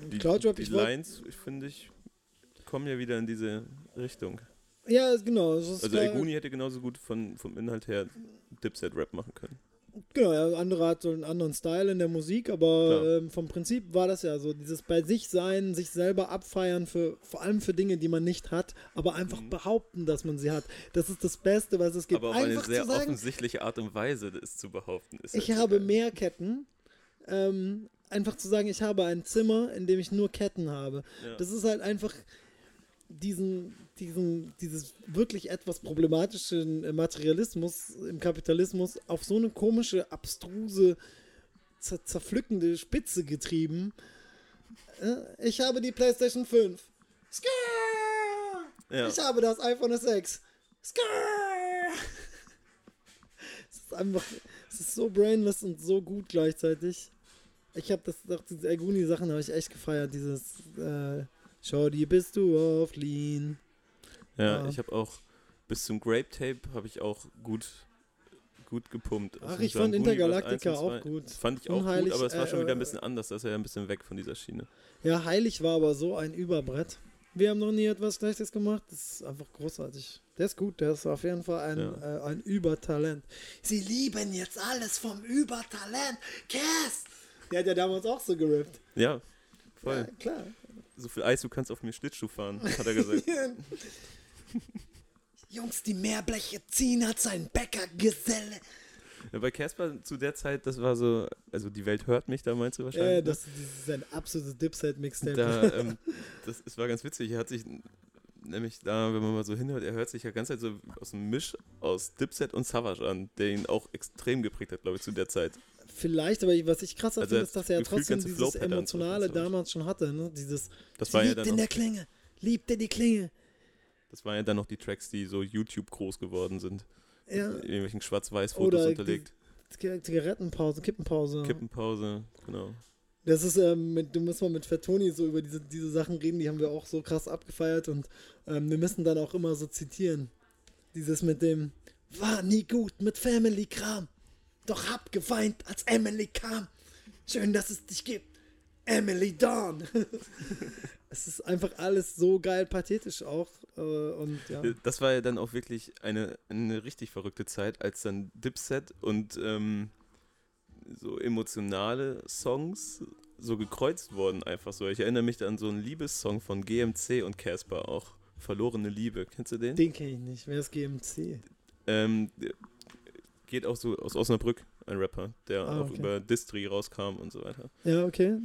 die, Cloudrap, die Lines, ich finde ich, kommen ja wieder in diese Richtung. Ja, genau. Also Eguni hätte genauso gut von, vom Inhalt her Dipset-Rap machen können. Genau, ja, andere hat so einen anderen Style in der Musik, aber Klar. ähm, vom Prinzip war das ja so, dieses bei sich sein, sich selber abfeiern für vor allem für Dinge, die man nicht hat, aber einfach Mhm. behaupten, dass man sie hat. Das ist das Beste, was es gibt. Aber auf einfach eine sehr sagen, offensichtliche Art und Weise, das zu behaupten. Ist ich halt habe geil. mehr Ketten. Ähm, einfach zu sagen, ich habe ein Zimmer, in dem ich nur Ketten habe. Ja. Das ist halt einfach. Diesen, diesen, dieses wirklich etwas problematischen äh, Materialismus im Kapitalismus auf so eine komische, abstruse, zer zerpflückende Spitze getrieben. Äh, Ich habe die PlayStation 5. Skrrr! Ja. Ich habe das iPhone 6. Skrrr! Es ist einfach, es ist so brainless und so gut gleichzeitig. Ich habe das, doch diese Elguni-Sachen habe ich echt gefeiert. Dieses, äh, Shorty, bist du auf Lean? Ja, Ja. ich habe auch bis zum Grape Tape habe ich auch gut gut gepumpt. Ach, Also ich fand Intergalactica auch gut. Fand ich auch Unheilig, gut, aber es war schon äh, wieder ein bisschen anders. Da ist er ja ein bisschen weg von dieser Schiene. Ja, Heilig war aber so ein Überbrett. Wir haben noch nie etwas Schlechtes gemacht. Das ist einfach großartig. Der ist gut, der ist auf jeden Fall ein, Ja. äh, ein Übertalent. Sie lieben jetzt alles vom Übertalent. Cass! Der hat ja damals auch so gerippt. Ja, voll. Ja, klar. So viel Eis, du kannst auf mir Schlittschuh fahren, *laughs* hat er gesagt. *laughs* Jungs, die Meerbleche ziehen, hat sein Bäckergeselle. ja, bei Casper zu der Zeit, das war so, also die Welt hört mich, da meinst du wahrscheinlich. Ja, das, das ist ein absolutes Dipset-Mixtape. da, *laughs* ähm, das, es war ganz witzig. Er hat sich nämlich da, wenn man mal so hinhört, er hört sich ja ganz Zeit so aus einem Misch aus Dipset und Savage an, der ihn auch extrem geprägt hat, glaube ich, zu der Zeit. Vielleicht, aber was ich krasser Also finde, ist, dass er ja trotzdem dieses Emotionale so. damals schon hatte. Ne? Dieses, Das war ja dann in der Klinge, liebt er die Klinge. das waren ja dann noch die Tracks, die so YouTube groß geworden sind. Ja, In irgendwelchen Schwarz-Weiß-Fotos unterlegt. Ziga- Zigarettenpause, Kippenpause. Kippenpause, genau. Das ist, ähm, mit, du musst mal mit Fatoni so über diese, diese Sachen reden, die haben wir auch so krass abgefeiert und ähm, wir müssen dann auch immer so zitieren. Dieses mit dem, war nie gut mit Family-Kram, doch hab geweint, als Emily kam. Schön, dass es dich gibt. Emily Dawn. *laughs* es ist einfach alles so geil pathetisch auch. Äh, und ja. Das war ja dann auch wirklich eine, eine richtig verrückte Zeit, als dann Dipset und ähm, so emotionale Songs so gekreuzt wurden, einfach so. Ich erinnere mich an so einen Liebessong von GMC und Casper auch. Verlorene Liebe. Kennst du den? Den kenne ich nicht. Wer ist GMC? Ähm, geht auch so aus Osnabrück, ein Rapper, der Ah, auch okay. über Distri rauskam und so weiter. Ja, okay.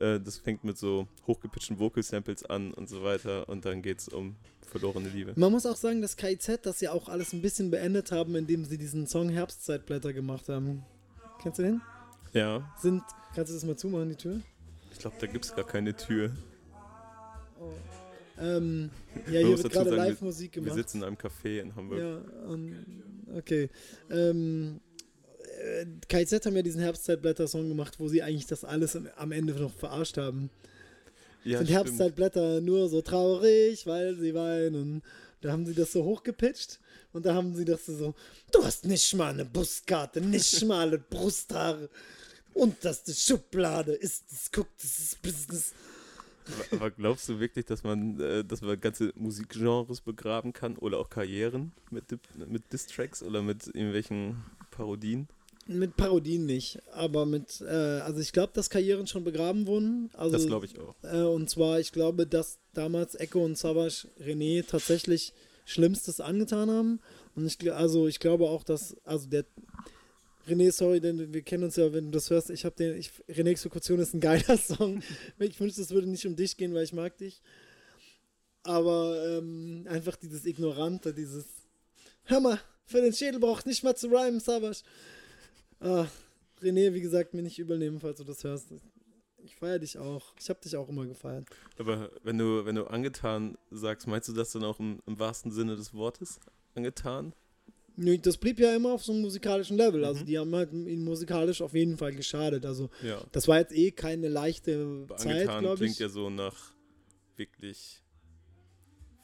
Äh, das fängt mit so hochgepitchten Vocal-Samples an und so weiter und dann geht es um verlorene Liebe. Man muss auch sagen, dass KIZ das ja auch alles ein bisschen beendet haben, indem sie diesen Song Herbstzeitblätter gemacht haben. Kennst du den? Ja, Sind, kannst du das mal zumachen, die Tür? ich glaube, da gibt es gar keine Tür. Ähm, ja, hier wird gerade Live-Musik Wir gemacht. sitzen in einem Café in Hamburg. Ja, ähm, okay. Ähm, äh, KIZ haben ja diesen Herbstzeitblätter-Song gemacht, wo sie eigentlich das alles am- Ende noch verarscht haben. Ja, Sind. Herbstzeitblätter nur so traurig, weil sie weinen. Da haben sie das so hochgepitcht und da haben sie das so, du hast nicht mal eine Buskarte, nicht *laughs* mal eine Brusthaare. Und das die Schublade ist, das guckt, das ist Business. Aber- glaubst du wirklich, dass man, äh, dass man ganze Musikgenres begraben kann oder auch Karrieren mit, mit Distracks oder mit irgendwelchen Parodien? Mit Parodien nicht, aber mit, äh, also ich glaube, dass Karrieren schon begraben wurden. Also, das glaube ich auch. Äh, und zwar, ich glaube, dass damals Echo und Savage René tatsächlich Schlimmstes angetan haben. Und ich, also ich glaube auch, dass, also der René, sorry, denn wir kennen uns ja, wenn du das hörst, ich habe den, ich, René Exekution ist ein geiler *laughs* Song. ich wünschte, es würde nicht um dich gehen, weil ich mag dich. Aber ähm, einfach dieses Ignorante, dieses Hör mal, für den Schädel braucht nicht mal zu rhymen, Savage. Ah, René, wie gesagt, mir nicht übel nehmen, falls du das hörst. Ich feiere dich auch. Ich habe dich auch immer gefeiert. Aber wenn du, wenn du angetan sagst, meinst du das dann auch im, im wahrsten Sinne des Wortes? Angetan? Das blieb ja immer auf so einem musikalischen Level. Also Mhm. die haben halt ihn musikalisch auf jeden Fall geschadet. Also Ja. das war jetzt eh keine leichte Zeit, glaube klingt ich. ja so nach wirklich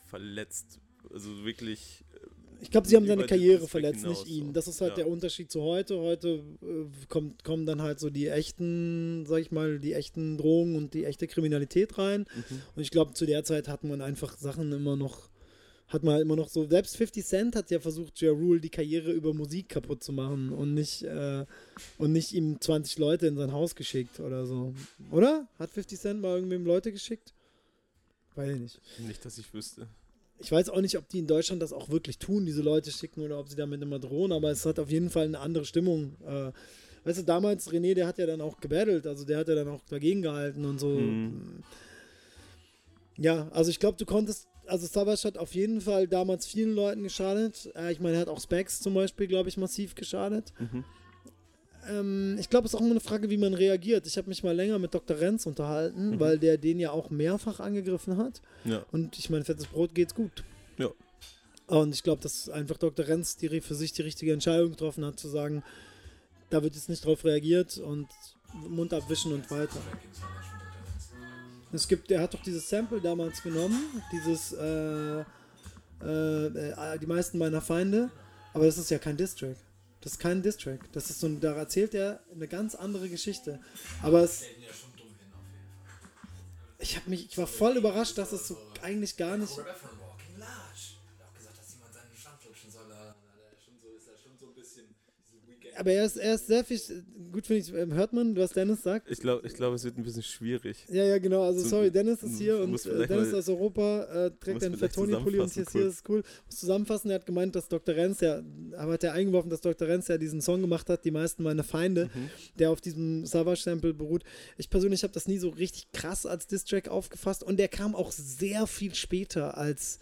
verletzt. Also wirklich. Ich glaube, sie haben über seine Karriere verletzt, hinaus nicht ihn. so. Das ist halt Ja. der Unterschied zu heute. Heute äh, kommt, kommen dann halt so die echten, sag ich mal, die echten Drogen und die echte Kriminalität rein. Mhm. Und ich glaube, zu der Zeit hat man einfach Sachen immer noch, hat man halt immer noch so, selbst 50 Cent hat ja versucht, Ja Rule die Karriere über Musik kaputt zu machen und nicht, äh, und nicht ihm 20 Leute in sein Haus geschickt oder so. Oder? Hat 50 Cent mal irgendwem Leute geschickt? Weiß ich nicht. Nicht, dass ich wüsste. Ich weiß auch nicht, ob die in Deutschland das auch wirklich tun, diese Leute schicken oder ob sie damit immer drohen, aber es hat auf jeden Fall eine andere Stimmung. Äh, weißt du, damals, René, der hat ja dann auch gebattelt, also der hat ja dann auch dagegen gehalten und so. Mhm. Ja, also ich glaube, du konntest, also Savage hat auf jeden Fall damals vielen Leuten geschadet. Äh, ich meine, er hat auch Specs zum Beispiel, glaube ich, massiv geschadet. Mhm. Ähm, ich glaube, es ist auch immer eine Frage, wie man reagiert. Ich habe mich mal länger mit Dr. Renz unterhalten, Mhm. weil der den ja auch mehrfach angegriffen hat. Ja. Und ich meine, fettes Brot geht's gut. Ja. Und ich glaube, dass einfach Dr. Renz die, für sich die richtige Entscheidung getroffen hat, zu sagen, da wird jetzt nicht drauf reagiert und Mund abwischen und weiter. Es gibt, der hat doch dieses Sample damals genommen, dieses, äh, äh, äh, die meisten meiner Feinde, aber das ist ja kein Distrack. Das ist kein Distrack. Das ist so, ein- da erzählt er eine ganz andere Geschichte. Aber es, ich habe mich, ich war voll überrascht, dass es so eigentlich gar nicht. Rapper von Walking Large. Der hat auch gesagt, dass jemand seinen Schwanz lutschen soll. Da, da, der schon so, ist er schon so ein bisschen diese Weekend. Aber er ist, er ist sehr viel, gut finde ich, ähm, hört man, was Dennis sagt? Ich glaube, ich glaub, es wird ein bisschen schwierig. Ja, ja, genau. Also, So, sorry, Dennis ist hier und äh, Dennis aus Europa äh, trägt einen Fatoni-Pulli und hier ist, hier zusammenfassen ist cool. Muss zusammenfassen, er hat gemeint, dass Dr. Renz ja, aber hat er eingeworfen, dass Dr. Renz ja diesen Song gemacht hat, Die meisten meine Feinde, Mhm. der auf diesem Savage-Sample beruht. Ich persönlich habe das nie so richtig krass als Diss-Track aufgefasst und der kam auch sehr viel später als.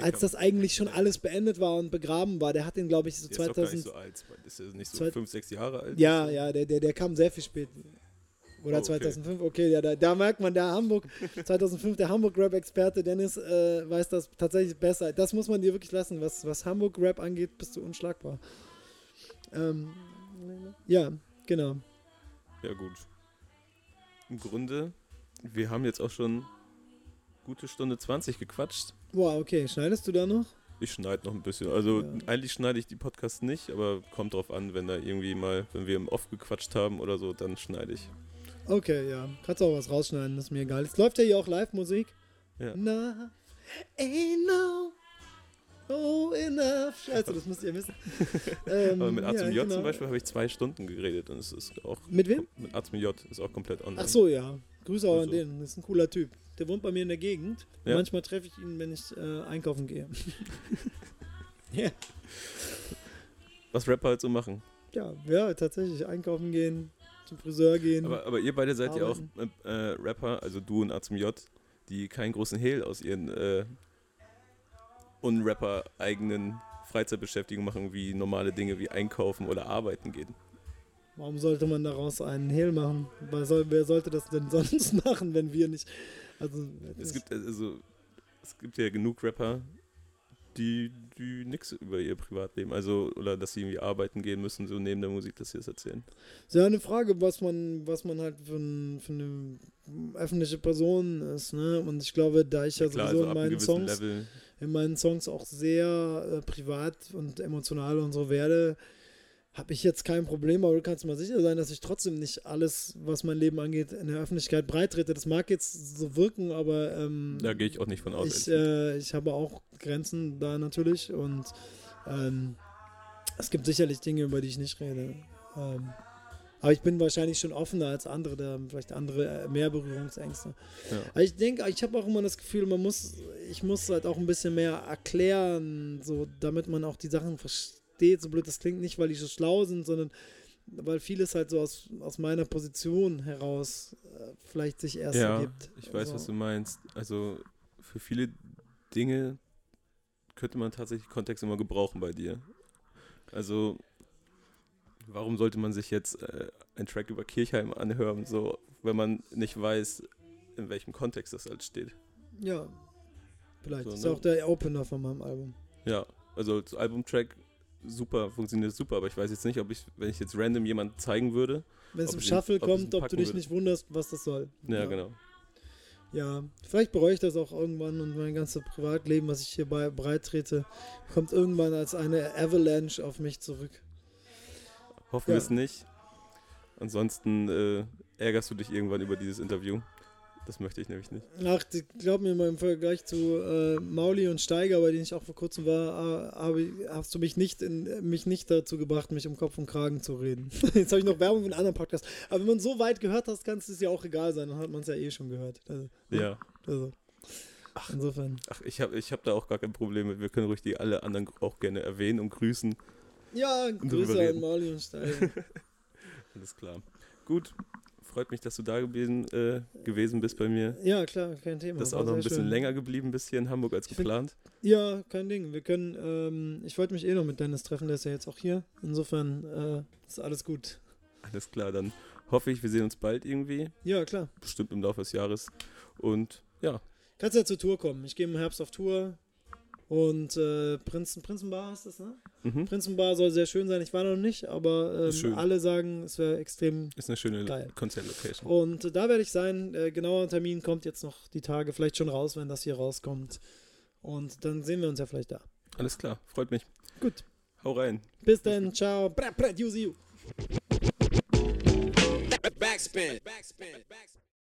Als das eigentlich schon alles beendet war und begraben war, der hat den, glaube ich, so Der ist doch gar 2000. nicht so alt. Ist er nicht so Zwei- fünf, sechs Jahre alt? Ja, ja, der, der, der kam sehr viel später. Oder Oh, okay. 2005, okay, ja, da, da merkt man, der Hamburg, 2005, der Hamburg-Rap-Experte Dennis äh, weiß das tatsächlich besser. Das muss man dir wirklich lassen. Was, was Hamburg-Rap angeht, bist du unschlagbar. Ähm, ja, genau. Ja, gut. Im Grunde, wir haben jetzt auch schon gute Stunde 20 gequatscht. Wow, okay, schneidest du da noch? Ich schneide noch ein bisschen. Also Ja. eigentlich schneide ich die Podcasts nicht, aber kommt drauf an, wenn da irgendwie mal, wenn wir im Off gequatscht haben oder so, dann schneide ich. Okay, ja. Kannst auch was rausschneiden, ist mir egal. Es läuft ja hier auch Live-Musik. Ja. Na, ain't no, oh enough. Scheiße, das müsst ihr wissen. *laughs* Ähm, Aber mit A zum ja, J genau. zum Beispiel habe ich zwei Stunden geredet und es ist auch. Mit wem? Mit A zum J ist auch komplett online. Ach so, ja. Grüße auch an Also. den. Das ist ein cooler Typ. Der wohnt bei mir in der Gegend. Ja. Manchmal treffe ich ihn, wenn ich äh, einkaufen gehe. *laughs* ja. Was Rapper halt so machen. ja, ja, tatsächlich. Einkaufen gehen, zum Friseur gehen. Aber, aber ihr beide seid ja auch Arbeiten. äh, äh, Rapper, also du und A zum J, die keinen großen Hehl aus ihren äh, Unrapper-eigenen Freizeitbeschäftigungen machen, wie normale Dinge wie einkaufen oder arbeiten gehen. Warum sollte man daraus einen Hehl machen? Soll, wer sollte das denn *laughs* sonst machen, wenn wir nicht. Also, Es gibt also es gibt ja genug Rapper, die, die nichts über ihr Privatleben, also oder dass sie irgendwie arbeiten gehen müssen, so neben der Musik, dass sie das erzählen. ist ja eine Frage, was man, was man halt für, ein, für eine öffentliche Person ist, ne? Und ich glaube, da ich ja, Klar, sowieso also in meinen Songs Level. in meinen Songs auch sehr äh, privat und emotional und so werde, habe ich jetzt kein Problem, aber du kannst mal sicher sein, dass ich trotzdem nicht alles, was mein Leben angeht, in der Öffentlichkeit breitrete. Das mag jetzt so wirken, aber ähm, Da gehe ich auch nicht von aus. ich, äh, ich habe auch Grenzen da natürlich und ähm, es gibt sicherlich Dinge, über die ich nicht rede. Ähm, aber ich bin wahrscheinlich schon offener als andere, da haben vielleicht andere äh, mehr Berührungsängste. Ja. Aber ich denke, ich habe auch immer das Gefühl, man muss, ich muss halt auch ein bisschen mehr erklären, so damit man auch die Sachen versteht. So blöd das klingt nicht, weil die so schlau sind, sondern weil vieles halt so aus, aus meiner Position heraus äh, vielleicht sich erst Ja, ergibt. ich weiß, Also, was du meinst. Also für viele Dinge könnte man tatsächlich Kontext immer gebrauchen bei dir. Also warum sollte man sich jetzt äh, einen Track über Kirchheim anhören, so wenn man nicht weiß, in welchem Kontext das halt steht. Ja, vielleicht. So, ist ne? auch der Opener von meinem Album. Ja, also als Albumtrack super, funktioniert super, aber ich weiß jetzt nicht, ob ich, wenn ich jetzt random jemand zeigen würde. Wenn es Ob im Shuffle ob ich kommt, ihn ob du dich würde. nicht wunderst, was das soll. Ja, genau. Ja, vielleicht bereue ich das auch irgendwann und mein ganzes Privatleben, was ich hier breit trete, kommt irgendwann als eine Avalanche auf mich zurück. Hoffen Ja. wir es nicht. Ansonsten äh, ärgerst du dich irgendwann über dieses Interview. Das möchte ich nämlich nicht. Ach, glaub mir mal im Vergleich zu äh, Mauli und Steiger, bei denen ich auch vor kurzem war, äh, habe, hast du mich nicht, in, mich nicht dazu gebracht, mich um Kopf und Kragen zu reden. *laughs* Jetzt habe ich noch Werbung für einen anderen Podcast. Aber wenn man so weit gehört hat, kann es ja auch egal sein. Dann hat man es ja eh schon gehört. Also, Ja. also. Insofern. Ach, ich habe ich hab da auch gar kein Problem mit. Wir können ruhig die alle anderen auch gerne erwähnen und grüßen. Ja, Grüße an. Mauli und Steiger. *laughs* Alles klar. Gut. Freut mich, dass du da gewesen, äh, gewesen bist bei mir. Ja, klar, kein Thema. Das ist auch noch ein bisschen schön. länger geblieben bis hier in Hamburg als Ich find- geplant. Ja, kein Ding. Wir können, ähm, ich wollte mich eh noch mit Dennis treffen, der ist ja jetzt auch hier. Insofern äh, ist alles gut. Alles klar, dann hoffe ich, wir sehen uns bald irgendwie, Ja, klar. bestimmt im Laufe des Jahres. Und ja, Kannst ja zur Tour kommen. Ich gehe im Herbst auf Tour. Und äh, Prinzen, Prinzenbar ist das, ne? mhm. Prinzenbar soll sehr schön sein. Ich war noch nicht, aber ähm, alle sagen, es wäre extrem. ist eine schöne Geil. Konzertlocation. Und äh, da werde ich sein. Äh, genauer Termin kommt jetzt noch die Tage vielleicht schon raus, wenn das hier rauskommt. Und dann sehen wir uns ja vielleicht da. Alles klar, freut mich. Gut. Hau rein. Bis dann. Ciao. Bra, bra, you, you. Backspin. Backspin. Backspin.